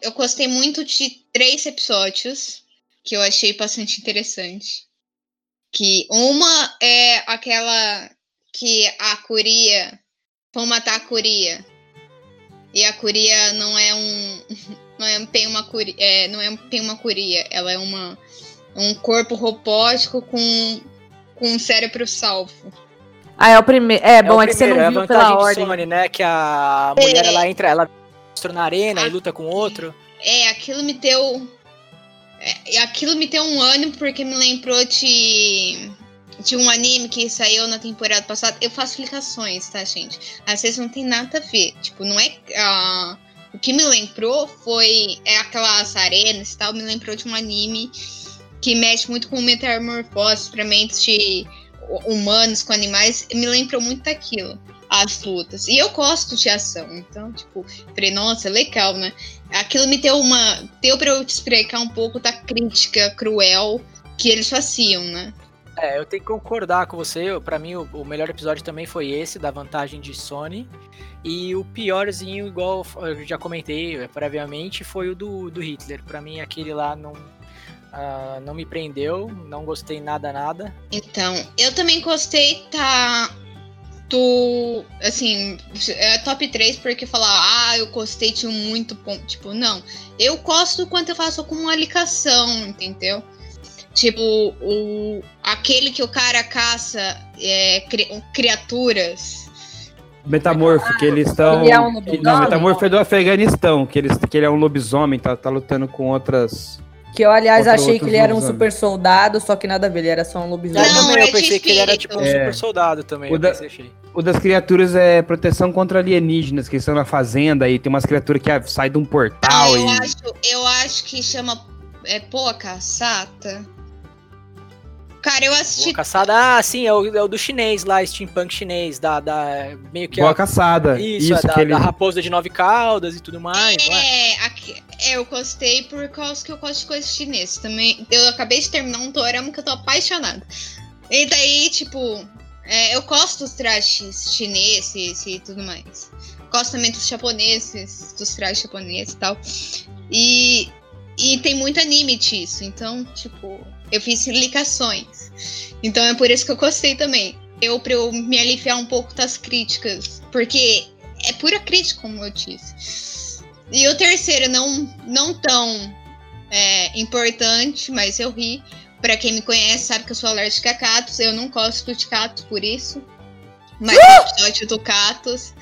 eu gostei muito de três episódios que eu achei bastante interessante. Que uma é aquela que a Curia vão matar a Curia. E a Curia não é um. Não é bem uma curia. É, não é bem uma curia. Ela é uma, um corpo robótico com, com um cérebro salvo. Ah, é o primeiro. É, é bom, é, que você não é viu pela ordem. Sony, né? Que a mulher, é. ela entra, ela entra na arena a, e luta com outro. É, aquilo me deu é, aquilo me deu um ânimo porque me lembrou de, de um anime que saiu na temporada passada. Eu faço explicações, tá, gente? Às vezes não tem nada a ver. Tipo, não é. Uh, o que me lembrou foi. É aquelas arenas e tal, me lembrou de um anime que mexe muito com metamorfose para mentes de humanos com animais. Me lembrou muito daquilo as lutas. E eu gosto de ação, então, tipo, falei, nossa, legal, né? Aquilo me deu uma. Deu pra eu te explicar um pouco da crítica cruel que eles faziam, né? É, eu tenho que concordar com você. Para mim, o, melhor episódio também foi esse, da vantagem de Sony. E o piorzinho, igual eu já comentei é, previamente, foi o do, do Hitler. Para mim, aquele lá não, uh, não me prendeu, não gostei nada, nada. Então, eu também gostei, tá. Tu, assim, é top 3 porque falar, ah, eu gostei, tinha muito ponto. Tipo, não. Eu gosto quando eu faço com uma ligação, entendeu? Tipo, o, aquele que o cara caça é, cri, criaturas. Metamorfo, ah, que eles estão. Ele é um Não, metamorfo é do Afeganistão, que, eles, que ele é um lobisomem, tá, tá lutando com outras. Que eu, aliás, achei que ele era um super soldado, só que nada a ver, ele era só um lobisomem. Não, eu, eu pensei que ele era tipo um é. super soldado também. O, da, pensei, o, das criaturas é proteção contra alienígenas, que estão na fazenda e tem umas criaturas que saem de um portal. Ah, eu, e... acho, eu acho que chama. É Poa Caçata. Cara, eu assisti. Boa caçada, ah, sim, é o, é o do chinês lá, steampunk chinês, da, da meio que. Boa a, caçada. Isso, isso é da, ele... da, raposa de nove caudas e tudo mais. É, aqui, é, eu gostei por causa que eu gosto de coisas chinesas também. Eu acabei de terminar um dorama que eu tô apaixonada. E daí, tipo, é, eu gosto dos trajes chineses e tudo mais. Gosto também dos japoneses, dos trajes japoneses e tal. E, e tem muito anime disso, então, tipo, eu fiz ligações. Então é por isso que eu gostei também. Eu, pra eu me aliviar um pouco das críticas. Porque é pura crítica, como eu disse. E o terceiro, não, não tão é, importante, mas eu ri. Pra quem me conhece, sabe que eu sou alérgica a catos. Eu não gosto de catos por isso. Mas o episódio do catos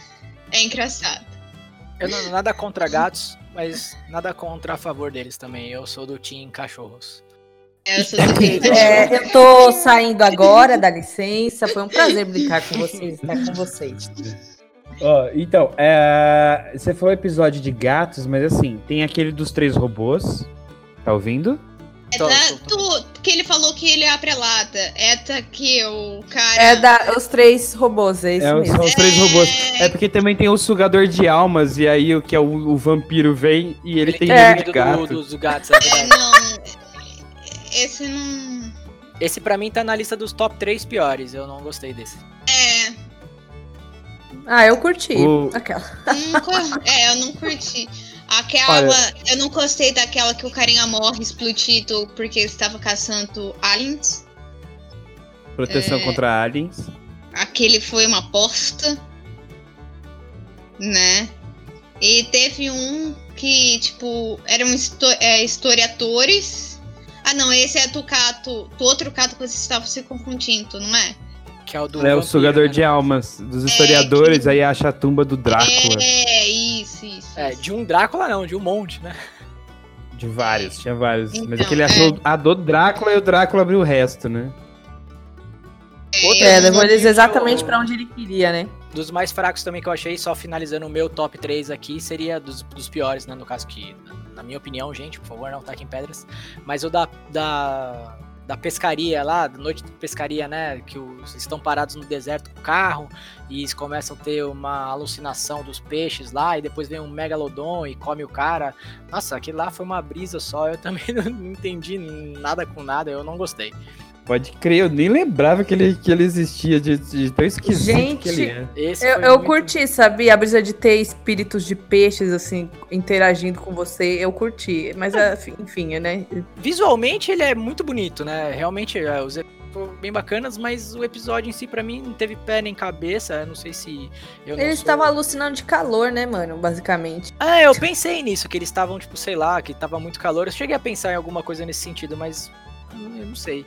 é engraçado. Eu não, nada contra gatos, mas nada contra a favor deles também. Eu sou do Team Cachorros. É, eu tô saindo agora, dá licença. Foi um prazer brincar com vocês, estar com vocês. Oh, então, é, você falou episódio de gatos, mas assim, tem aquele dos três robôs. Tá ouvindo? É da, tu, que ele falou que ele é a prelata. É da que o cara. É da, os três robôs, é isso é, mesmo. São os três é... robôs. É porque também tem o sugador de almas, e aí o que é o, o vampiro vem e ele, ele tem é. medo de gato. Do, dos gatos, é, não. Esse não. Esse pra mim tá na lista dos top 3 piores. Eu não gostei desse. É. Ah, eu curti. O... Aquela. é, eu não curti. Aquela. Olha... Eu não gostei daquela que o carinha morre explodido porque estava caçando aliens. Proteção é... contra aliens. Aquele foi uma aposta. Né? E teve um que, tipo, eram é, historiadores ah, não, esse é do Cato, do outro Cato que vocês estavam se confundindo, não é? Que é o do. É vampiro, o sugador né? de almas dos historiadores, é, que... aí acha a tumba do Drácula. É, isso, isso. É, de um Drácula não, de um monte, né? De vários, tinha vários. Então, Mas aquele é... achou a do Drácula e o Drácula abriu o resto, né? Outra é, levou eles exatamente para onde ele queria, né? Dos mais fracos também que eu achei, só finalizando o meu top 3 aqui, seria dos, dos piores, né? No caso que na minha opinião, gente, por favor, não taquem pedras. Mas o da, da, da pescaria lá, da noite de pescaria, né? Que os, estão parados no deserto com o carro e eles começam a ter uma alucinação dos peixes lá e depois vem um megalodon e come o cara. Nossa, aquilo lá foi uma brisa só. Eu também não entendi nada com nada, eu não gostei. Pode crer, eu nem lembrava que ele, que ele existia de, de tão esquisito Gente, que ele é. eu, eu muito... curti, sabia? A brisa de ter espíritos de peixes, assim, interagindo com você, eu curti. Mas, é. enfim, né? Visualmente ele é muito bonito, né? Realmente, é, os bem bacanas, mas o episódio em si, para mim, não teve pé nem cabeça. não sei se. Eu eles estavam sou... alucinando de calor, né, mano? Basicamente. Ah, eu pensei nisso, que eles estavam, tipo, sei lá, que tava muito calor. Eu cheguei a pensar em alguma coisa nesse sentido, mas. Eu não sei.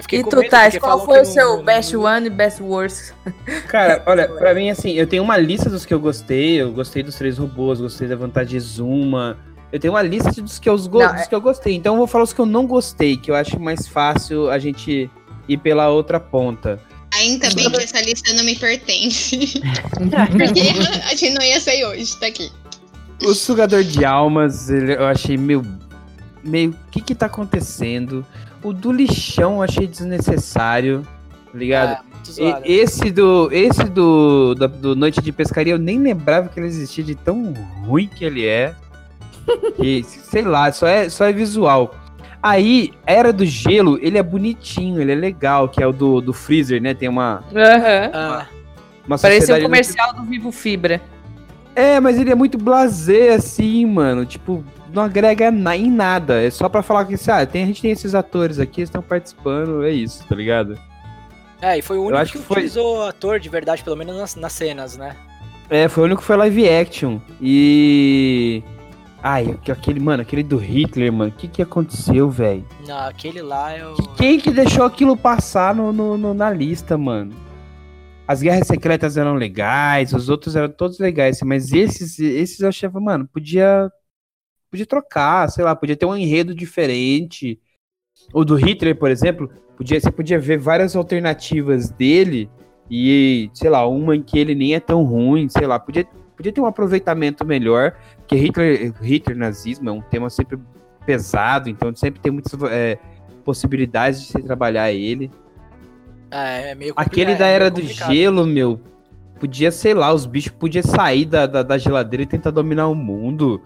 Eu fiquei e tu, Thais, qual foi o seu não, best não... one e best worst? Cara, olha, pra mim, assim, eu tenho uma lista dos que eu gostei. Eu gostei dos três robôs, gostei da vantagem de Zuma. Eu tenho uma lista dos que, eu, não, dos é... que eu gostei. Então eu vou falar os que eu não gostei, que eu acho mais fácil a gente ir pela outra ponta. Ainda bem que essa lista não me pertence. Porque a gente não ia sair hoje, tá aqui. O sugador de almas, eu achei meio. Meio. O que que tá acontecendo? O do lixão eu achei desnecessário, tá ligado? É, e, esse do esse do, do, do, Noite de Pescaria eu nem lembrava que ele existia de tão ruim que ele é. e sei lá, só é, só é visual. Aí, Era do Gelo, ele é bonitinho, ele é legal, que é o do, do Freezer, né? Tem uma. Uhum. Ah. uma Parece um comercial muito... do Vivo Fibra. É, mas ele é muito blasé, assim, mano. Tipo, não agrega em nada. É só pra falar que, ah, tem, a gente tem esses atores aqui, eles estão participando, é isso, tá ligado? É, e foi o único que, que foi... utilizou ator de verdade, pelo menos nas, nas cenas, né? É, foi o único que foi live action. E. Ai, aquele, mano, aquele do Hitler, mano, o que que aconteceu, velho? Não, aquele lá é o. Quem que deixou aquilo passar no, no, no, na lista, mano? As guerras secretas eram legais, os outros eram todos legais, mas esses, esses eu achava, mano, podia. Podia trocar, sei lá, podia ter um enredo diferente. O do Hitler, por exemplo, podia, você podia ver várias alternativas dele e, sei lá, uma em que ele nem é tão ruim, sei lá, podia, podia ter um aproveitamento melhor, porque Hitler, Hitler nazismo é um tema sempre pesado, então sempre tem muitas é, possibilidades de se trabalhar ele. É, é meio Aquele da é Era do Gelo, meu, podia, sei lá, os bichos podiam sair da, da, da, geladeira e tentar dominar o mundo.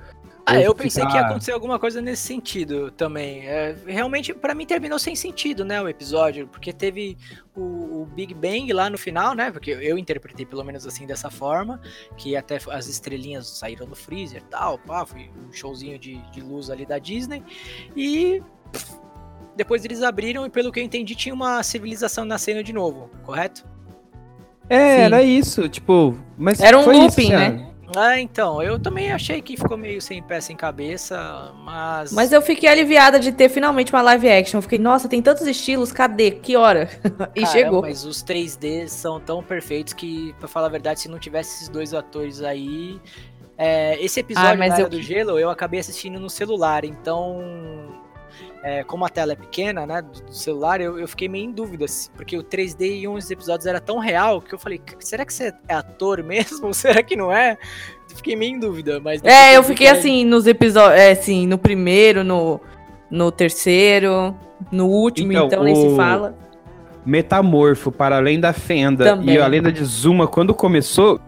Ah, eu pensei ficar... que ia acontecer alguma coisa nesse sentido também. É, realmente, para mim, terminou sem sentido, né, o episódio, porque teve o, o, Big Bang lá no final, né, porque eu interpretei pelo menos assim, dessa forma, que até as estrelinhas saíram do freezer e tal, pá, foi um showzinho de, de luz ali da Disney, e depois eles abriram e pelo que eu entendi tinha uma civilização nascendo de novo, correto? É, Sim. era isso, tipo, mas era um looping, isso, né? Ah, então, eu também achei que ficou meio sem pé, sem cabeça, mas. Mas eu fiquei aliviada de ter finalmente uma live action. Eu fiquei, nossa, tem tantos estilos, cadê? Que hora? e Caramba, chegou. Mas os 3D são tão perfeitos que, pra falar a verdade, se não tivesse esses dois atores aí. É, esse episódio ah, eu... do Gelo eu acabei assistindo no celular, então é, como a tela é pequena, né, do, celular, eu, eu, fiquei meio em dúvida, porque o 3D em uns episódios era tão real que eu falei, será que você é ator mesmo? será que não é? Fiquei meio em dúvida, mas... É, eu fiquei assim, nos episódios, é, assim, no primeiro, no, no terceiro, no último, então, então nem se fala. Metamorfo, para além da Fenda Também. e a Lenda de Zuma, quando começou,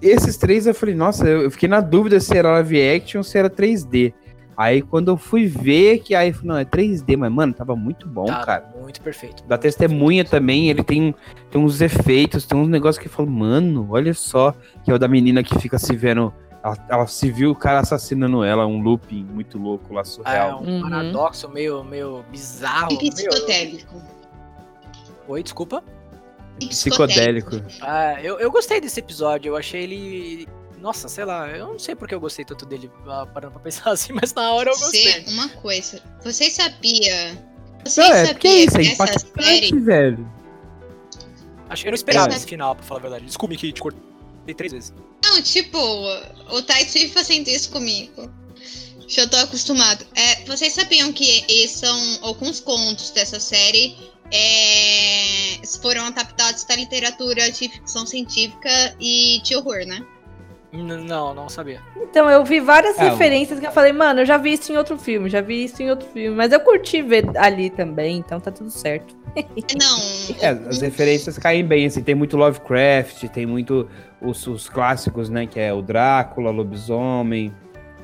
esses três eu falei, nossa, eu fiquei na dúvida se era live action ou se era 3D. Aí quando eu fui ver que aí, não, é 3D, mas mano, tava muito bom, tá, cara. Muito perfeito. Da testemunha também, ele tem, tem uns efeitos, tem uns negócios que eu falo, mano, olha só, que é o da menina que fica se vendo. Ela, ela se viu o cara assassinando ela, um looping muito louco lá, surreal. É, um uhum. paradoxo meio, meio bizarro. E psicodélico. Meio... Oi, desculpa? Psicodélico. Ah, eu, eu gostei desse episódio, eu achei ele nossa, sei lá, eu não sei porque eu gostei tanto dele, ah, parando pra pensar assim, mas na hora eu gostei. Você, uma coisa, você sabia. Você não, é, sabia que, é isso, é que série. velho. Acho que eu não esperava esse final, pra falar a verdade. Desculpe que te cortei três vezes. Não, tipo, o Tai sempre fazendo isso comigo. Já tô acostumado. É, vocês sabiam que são alguns contos dessa série é, foram adaptados da literatura de ficção científica e de horror, né? Não, não sabia. Então, eu vi várias é, referências que eu falei, mano, eu já vi isso em outro filme, já vi isso em outro filme. Mas eu curti ver ali também, então tá tudo certo. Não. É, as referências caem bem, assim, tem muito Lovecraft, tem muito os, os clássicos, né, que é o Drácula, Lobisomem.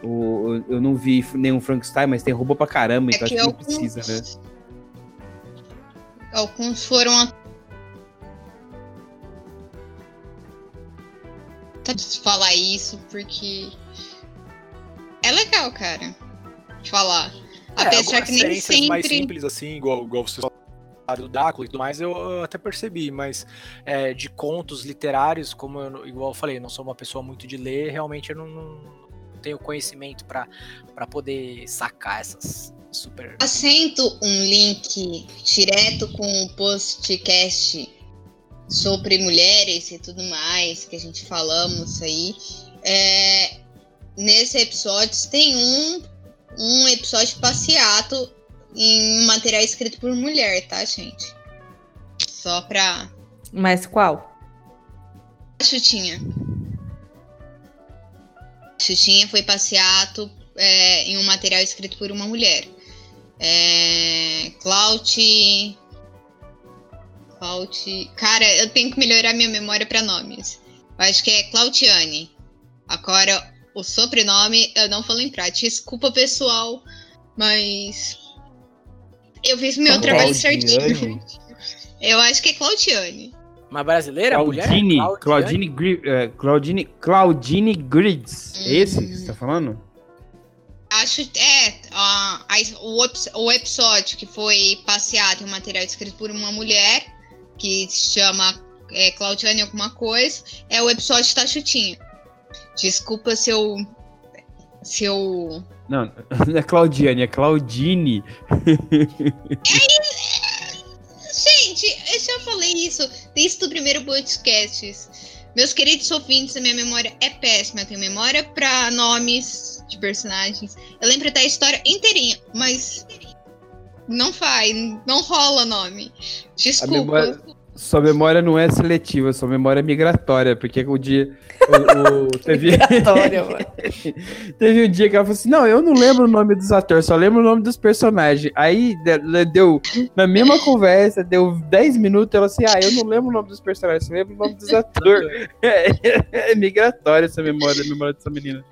O, eu não vi nenhum Frankenstein, mas tem robô pra caramba, é então acho que não precisa, né? Alguns foram de falar isso, porque é legal, cara, falar. É, Apesar que nem sempre... mais simples, assim, igual, igual você do Drácula e tudo mais, eu até percebi, mas é, de contos literários, como eu, igual eu falei, eu não sou uma pessoa muito de ler, realmente eu não, não tenho conhecimento para poder sacar essas super. Assento um link direto com o podcast sobre mulheres e tudo mais que a gente falamos aí. É, nesse episódio tem um, um episódio passeato em material escrito por mulher, tá, gente? Só pra. Mas qual? Chutinha. Chutinha foi passeato é, em um material escrito por uma mulher. É, Clout Claut... Cara, eu tenho que melhorar minha memória para nomes. Eu acho que é Clautiane. Agora, o sobrenome eu não vou lembrar. Desculpa, pessoal, mas Eu fiz meu trabalho certinho. Eu acho que é Claudiane. Uma brasileira? Claudine, mulher? Claudine, Claudine, Claudine, Claudine Grids. Hum. Esse que você tá falando? Acho é uh, o, o episódio que foi passeado em um material escrito por uma mulher que se chama é, Claudiane alguma coisa, é o episódio de Tachutinho. Desculpa se eu. Se eu. Não, não é Claudiane, é Claudine. É, gente, eu falei isso desde o primeiro podcast. Meus queridos ouvintes, a minha memória é péssima. Eu tenho memória para nomes de personagens. Eu lembro da história inteirinha, mas não faz, não rola nome. Desculpa. Memória, sua memória não é seletiva, sua memória é migratória, porque o dia. O, o teve... teve um dia que ela falou assim: não, eu não lembro o nome dos atores, só lembro o nome dos personagens. Aí deu, na mesma conversa, deu 10 minutos, ela assim: ah, eu não lembro o nome dos personagens, só lembro o nome dos atores. é, é, migratória essa memória, a memória dessa menina.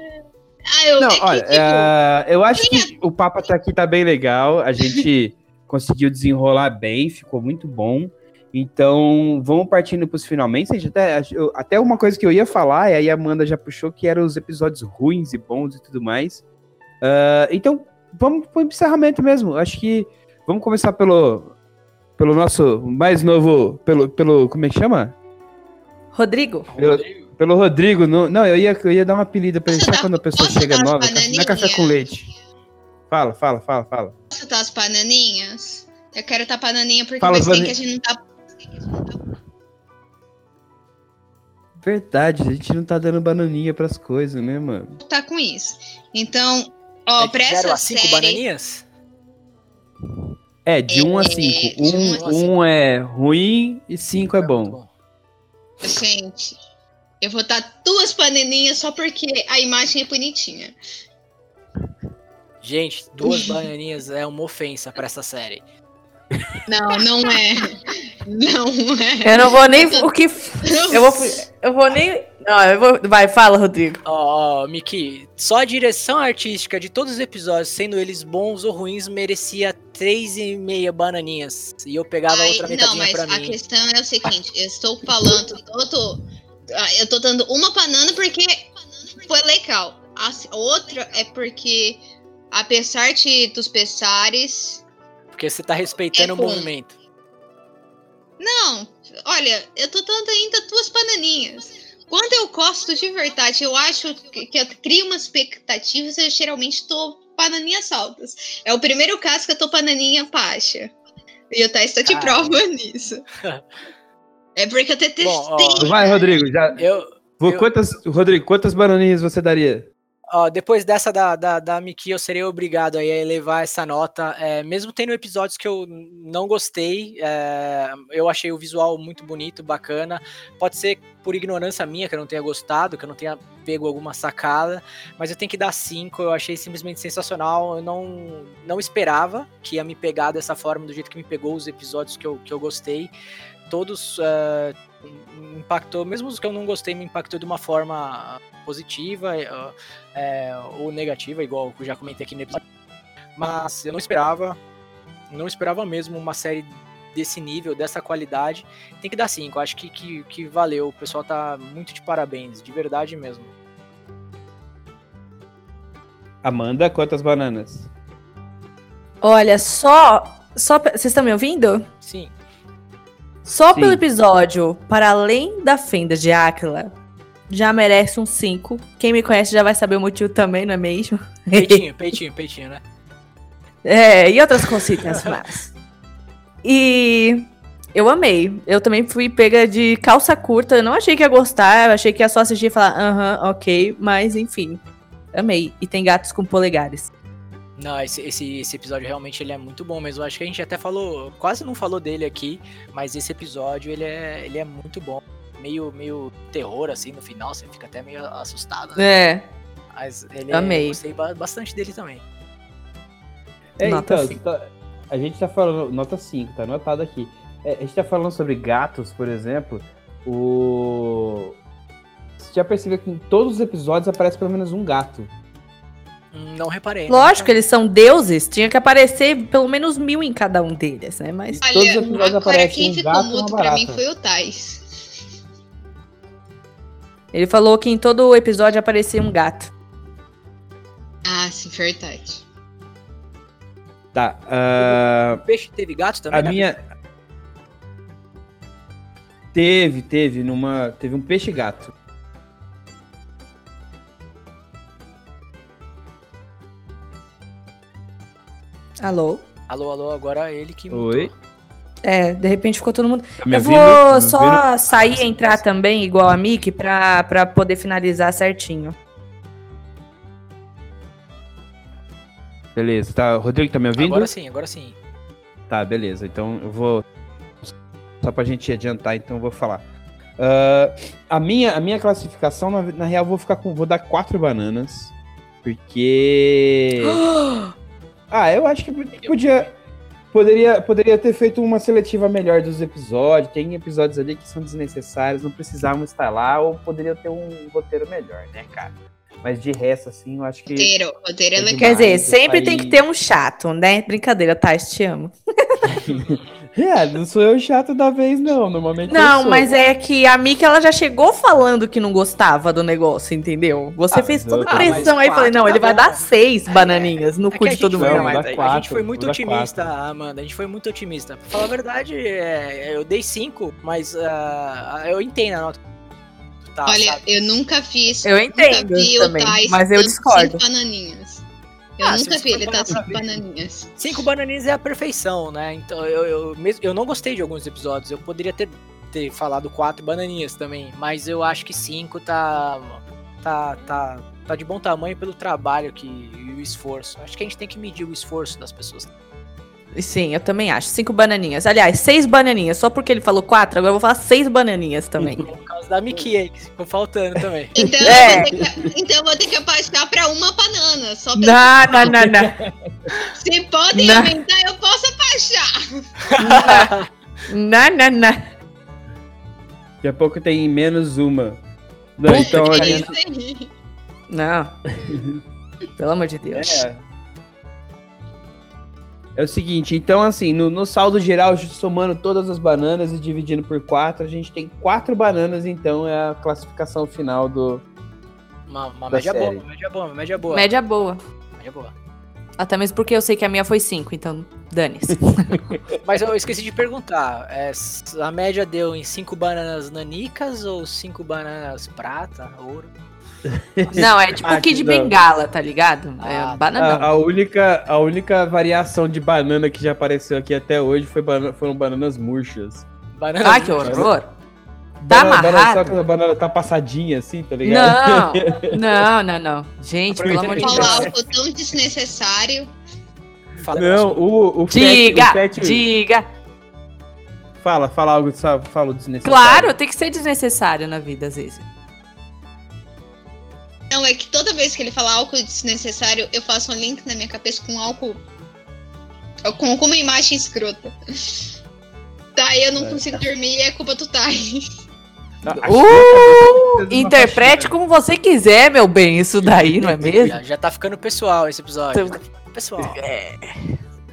Ah, eu, não, é olha, que, tipo, uh, eu acho que o papo até aqui tá bem legal. A gente conseguiu desenrolar bem, ficou muito bom. Então, vamos partindo para os finalmente. Até, até uma coisa que eu ia falar, e aí a Amanda já puxou, que eram os episódios ruins e bons e tudo mais. Uh, então, vamos para o encerramento mesmo. Acho que vamos começar pelo, pelo nosso mais novo. Pelo, pelo. Como é que chama? Rodrigo. Pelo, pelo Rodrigo. No, não, eu ia, eu ia dar uma apelida para ele. Sabe quando a pessoa chega nova? Não é café com leite. Fala, fala, fala, fala. Posso dar as bananinhas? Eu quero estar bananinha porque fala, vai que a gente não tá Verdade, a gente não tá dando bananinha pras coisas, né, mano? Tá com isso. Então, ó, é pra essa série... bananinhas? É, de 1 um a 5. É, um, um é ruim e 5 é bom. Gente, eu vou dar duas bananinhas só porque a imagem é bonitinha. Gente, duas bananinhas é uma ofensa para essa série. Não, não é. Não é. Eu não vou nem. O que. Eu vou, eu vou nem. Não, eu vou, vai, fala, Rodrigo. Ó, oh, Miki, só a direção artística de todos os episódios, sendo eles bons ou ruins, merecia três e meia bananinhas. E eu pegava Ai, outra metadinha pra mim. Não, mas a questão é o seguinte, eu estou falando, ah, eu tô dando uma banana porque foi legal. A outra é porque, apesar de, dos pesares, porque você tá respeitando é o movimento. Não, olha, eu tô dando ainda duas bananinhas. Quando eu gosto de verdade, eu acho que, que eu crio umas expectativas, eu geralmente tô bananinhas altas. É o primeiro caso que eu tô bananinha baixa. E o Thais tá de prova nisso. é porque eu testei. Bom, ó, vai, Rodrigo, já. Eu, eu... Quantas, Rodrigo, quantas bananinhas você daria? Ó, depois dessa da, da, da Miki, eu serei obrigado a elevar essa nota. É, mesmo tendo episódios que eu não gostei, é, eu achei o visual muito bonito, bacana. Pode ser por ignorância minha que eu não tenha gostado, que eu não tenha pego alguma sacada, mas eu tenho que dar cinco. Eu achei simplesmente sensacional. Eu não, não esperava que ia me pegar dessa forma, do jeito que me pegou os episódios que eu, que eu gostei. Todos. Uh, impactou, mesmo os que eu não gostei, me impactou de uma forma positiva é, ou negativa, igual eu já comentei aqui no episódio. Mas eu não esperava, não esperava mesmo uma série desse nível, dessa qualidade. Tem que dar 5, acho que, que, que valeu. O pessoal tá muito de parabéns, de verdade mesmo. Amanda, quantas bananas? Olha, só. só vocês estão me ouvindo? Sim. Só Sim. pelo episódio, para além da fenda de Aquila, já merece um 5. Quem me conhece já vai saber o motivo também, não é mesmo? Peitinho, peitinho, peitinho, né? É, e outras cositas mais. E eu amei. Eu também fui pega de calça curta. Eu não achei que ia gostar. Eu achei que ia só assistir e falar, aham, uh -huh, ok. Mas enfim, amei. E tem gatos com polegares. Não, esse, esse, esse, episódio realmente ele é muito bom mesmo. Acho que a gente até falou, quase não falou dele aqui, mas esse episódio ele é, ele é muito bom. Meio, meio terror, assim, no final, você fica até meio assustado. Né? É. Mas ele Amei. É, eu gostei bastante dele também. É, nota então, tá, a gente tá falando, nota 5, tá anotado aqui. É, a gente tá falando sobre gatos, por exemplo. O. Você já percebeu que em todos os episódios aparece pelo menos um gato. Não reparei. Lógico, eles são deuses. Tinha que aparecer pelo menos mil em cada um deles, né? Mas. Olha, todos os episódios agora quem um ficou mudo pra mim foi o Tais. Ele falou que em todo episódio aparecia um gato. Ah, sim, verdade. Tá. Uh... O peixe teve gato também? A né? minha. Teve, teve. Numa... Teve um peixe gato. Alô? Alô, alô, agora é ele que mudou. Oi. É, de repente ficou todo mundo. Tá eu vou tá só sair e entrar também, igual a Mickey, pra, pra poder finalizar certinho. Beleza, tá. Rodrigo, tá me ouvindo? Agora sim, agora sim. Tá, beleza. Então eu vou. Só pra gente adiantar, então eu vou falar. Uh, a, minha, a minha classificação, na, na real, vou ficar com. Vou dar quatro bananas. Porque. Ah, eu acho que podia. Poderia, poderia ter feito uma seletiva melhor dos episódios. Tem episódios ali que são desnecessários, não precisavam estar lá, ou poderia ter um roteiro melhor, né, cara? Mas de resto, assim, eu acho que. Roteiro, roteiro é legal. Quer dizer, sempre tem que ter um chato, né? Brincadeira, tá? Te amo. É, não sou eu chato da vez, não. Normalmente Não, mas é que a Mika ela já chegou falando que não gostava do negócio, entendeu? Você ah, fez toda a pressão aí. Falei, não, ele vai dar seis bananinhas no é cu de todo mundo. Não, a, quatro, a gente foi muito otimista, quatro. Amanda. A gente foi muito otimista. Pra falar a verdade, é, eu dei cinco, mas uh, eu entendo a nota. Tá, Olha, sabe? eu nunca fiz. Eu entendo vi também, mas eu discordo. bananinhas. Eu ah, nunca vi ele tá cinco bananinhas. Cinco bananinhas é a perfeição, né? Então eu, eu, eu, eu não gostei de alguns episódios. Eu poderia ter, ter falado quatro bananinhas também. Mas eu acho que cinco tá. tá. tá. tá de bom tamanho pelo trabalho que, e o esforço. Acho que a gente tem que medir o esforço das pessoas. Sim, eu também acho. Cinco bananinhas. Aliás, seis bananinhas. Só porque ele falou quatro, agora eu vou falar seis bananinhas também. Da Mickey aí, que ficou faltando também. Então, é. eu, vou que, então eu vou ter que abaixar pra uma banana. Só pra não, não, não, não. Se podem não. aumentar, eu posso abaixar. Não, não, não. Daqui a pouco tem menos uma. Não, então, olha... Não. Pelo amor de Deus. É. É o seguinte, então assim, no, no, saldo geral, somando todas as bananas e dividindo por quatro, a gente tem quatro bananas, então é a classificação final do. Uma, uma média série. boa, média boa, média boa. Média boa. Média boa. Até mesmo porque eu sei que a minha foi cinco, então dane-se. Mas eu esqueci de perguntar, é, a média deu em cinco bananas nanicas ou cinco bananas prata, ouro? Não, é tipo o Kid Bengala, tá ligado? É ah, banana. A, a, única, a única variação de banana que já apareceu aqui até hoje foi banana, foram bananas murchas. Bananas ah, que horror! Tá banana, amarrado. Banana, só a banana tá passadinha assim, tá ligado? Não, não, não, não. Gente, pelo amor de Deus. Falar algo tão desnecessário. Fala não, o, o Diga, fat, o diga. Fala, fala algo, fala desnecessário. Claro, tem que ser desnecessário na vida às vezes. Não, é que toda vez que ele fala álcool desnecessário, eu faço um link na minha cabeça com álcool. Com alguma imagem escrota. Tá, eu não é, consigo tá. dormir e é culpa do Tai. Uh, interprete como você quiser, meu bem, isso daí, não é mesmo? Já, já tá ficando pessoal esse episódio. Tá pessoal. É,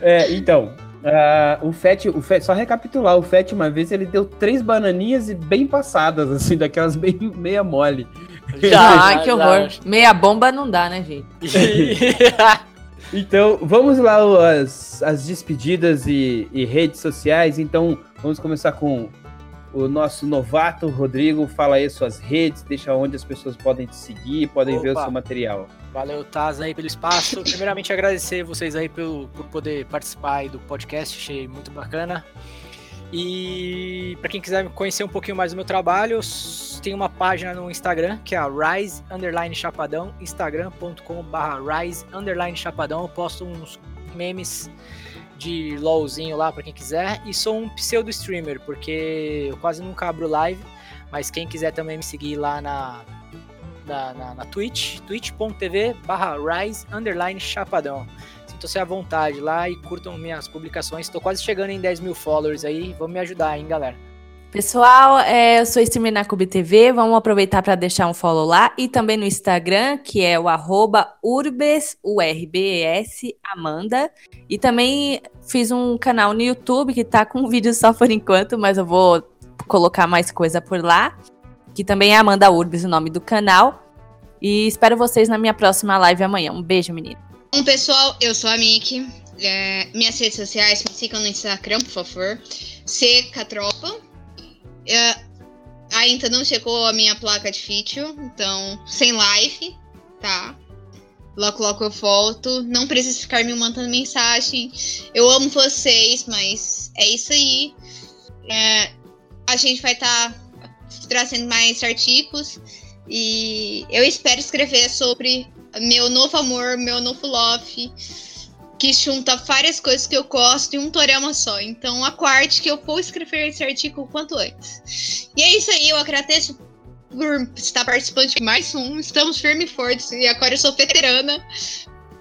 é então. Uh, o, Fett, o Fett, só recapitular, o Fett uma vez ele deu três bananinhas e bem passadas, assim, daquelas bem meia mole. Já, ah, que horror. Já. Meia bomba não dá, né, gente? então, vamos lá as, as despedidas e, e, redes sociais. Então, vamos começar com o nosso novato, Rodrigo. Fala aí suas redes, deixa onde as pessoas podem te seguir, podem Opa. ver o seu material. Valeu, Taz, aí pelo espaço. Primeiramente, agradecer vocês aí pelo, por poder participar aí do podcast, achei muito bacana. E para quem quiser conhecer um pouquinho mais do meu trabalho, tem uma página no Instagram que é a Rise Underline Chapadão, instagram.com.br Rise Underline Chapadão. Eu posto uns memes de LOLzinho lá para quem quiser. E sou um pseudo streamer, porque eu quase nunca abro live. Mas quem quiser também me seguir lá na, na, na, na Twitch, twitch.tv barra Rise Underline Chapadão. Sintam-se à vontade lá e curtam minhas publicações. Estou quase chegando em 10 mil followers aí. Vamos me ajudar, hein, galera. Pessoal, é, eu sou streamer na Cube TV, vamos aproveitar para deixar um follow lá e também no Instagram, que é o arroba urbes, U-R-B-E-S, Amanda. E também fiz um canal no YouTube que tá com vídeo só por enquanto, mas eu vou colocar mais coisa por lá, que também é Amanda Urbes, o nome do canal. E espero vocês na minha próxima live amanhã. Um beijo, menino. Bom, pessoal, eu sou a Miki. É, minhas redes sociais, me sigam no Instagram, por favor. Seca Tropa. É, ainda não chegou a minha placa de feature, então sem live, tá? Logo, logo eu volto. Não precisa ficar me mandando mensagem. Eu amo vocês, mas é isso aí. É, a gente vai estar tá trazendo mais artigos. E eu espero escrever sobre meu novo amor, meu novo love que junta várias coisas que eu gosto em um torema só. Então, aguarde que eu vou escrever esse artigo quanto antes. E é isso aí, eu agradeço por estar participando de mais um. Estamos firme e fortes. E agora eu sou veterana,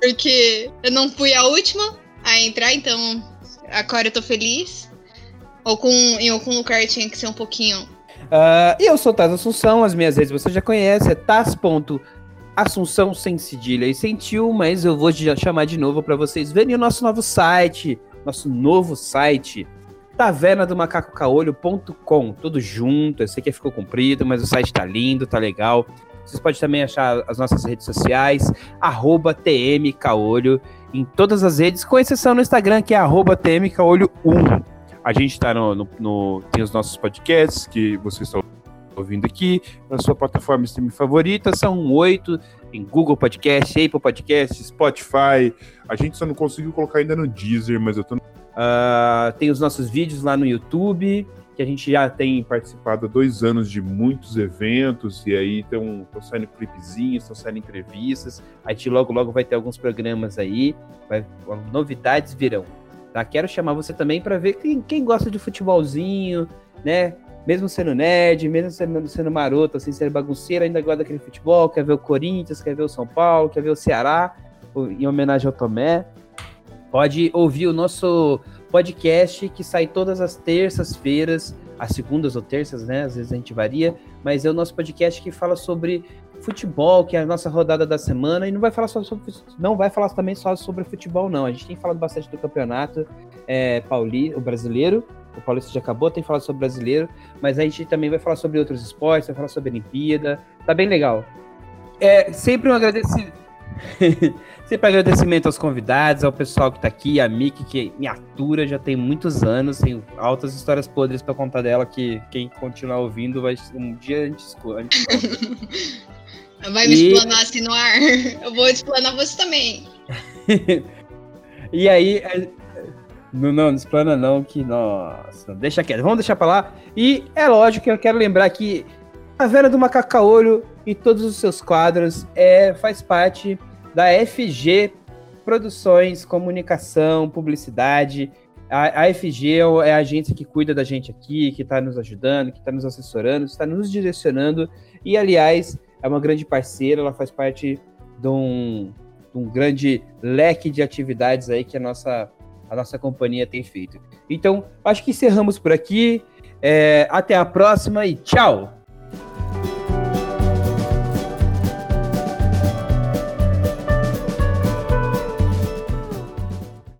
porque eu não fui a última a entrar, então agora eu tô feliz. Ou com, em algum lugar tinha que ser um pouquinho. Uh, e eu sou Taz Assunção, as minhas redes você já conhece, é taz.assunção Assunção sem cedilha e sem tio, mas eu vou chamar de novo para vocês verem o nosso novo site, nosso novo site, taverna do tudo junto. Eu sei que ficou comprido, mas o site tá lindo, tá legal. Vocês podem também achar as nossas redes sociais, arroba tmcaolho, em todas as redes, com exceção no Instagram, que é arroba tmcaolho1. A gente está no, no, no, Tem os nossos podcasts que vocês estão ouvindo aqui, na sua plataforma streaming favorita, são oito, em Google Podcast, Apple Podcast, Spotify. A gente só não conseguiu colocar ainda no Deezer, mas eu tô. Uh, tem os nossos vídeos lá no YouTube, que a gente já tem participado há dois anos de muitos eventos, e aí estão saindo clipezinhos, estão saindo entrevistas. A gente logo, logo vai ter alguns programas aí, vai, novidades virão. Tá? Quero chamar você também para ver quem, quem gosta de futebolzinho, né? Mesmo sendo nerd, mesmo sendo, sendo maroto, assim, sendo bagunceiro, ainda gosta daquele futebol, quer ver o Corinthians, quer ver o São Paulo, quer ver o Ceará, em homenagem ao Tomé, pode ouvir o nosso podcast que sai todas as terças-feiras, as segundas ou terças, né? Às vezes a gente varia, mas é o nosso podcast que fala sobre futebol, que é a nossa rodada da semana, e não vai falar só sobre não vai falar também só sobre futebol, não. A gente tem falado bastante do campeonato é, pauli, o brasileiro, o Paulista já acabou, tem falado sobre brasileiro, mas a gente também vai falar sobre outros esportes, vai falar sobre a Olimpíada, tá bem legal. É sempre um agradecimento. sempre agradecimento aos convidados, ao pessoal que tá aqui, a Miki, que me atura já tem muitos anos, tem altas histórias podres para contar dela, que quem continuar ouvindo, vai um dia a gente escuta. Vai me e... explanar assim no ar. Eu vou explanar você também. e aí, não, não, não explana não, que nossa, deixa quieto, vamos deixar pra lá. E é lógico que eu quero lembrar que a Vera do Macacaolho e todos os seus quadros é, faz parte da FG Produções, Comunicação, Publicidade. A, a FG é a agência que cuida da gente aqui, que está nos ajudando, que está nos assessorando, está nos direcionando. E, aliás, é uma grande parceira, ela faz parte de um, de um grande leque de atividades aí que a nossa a nossa companhia tem feito. Então, acho que encerramos por aqui. É, até a próxima e tchau!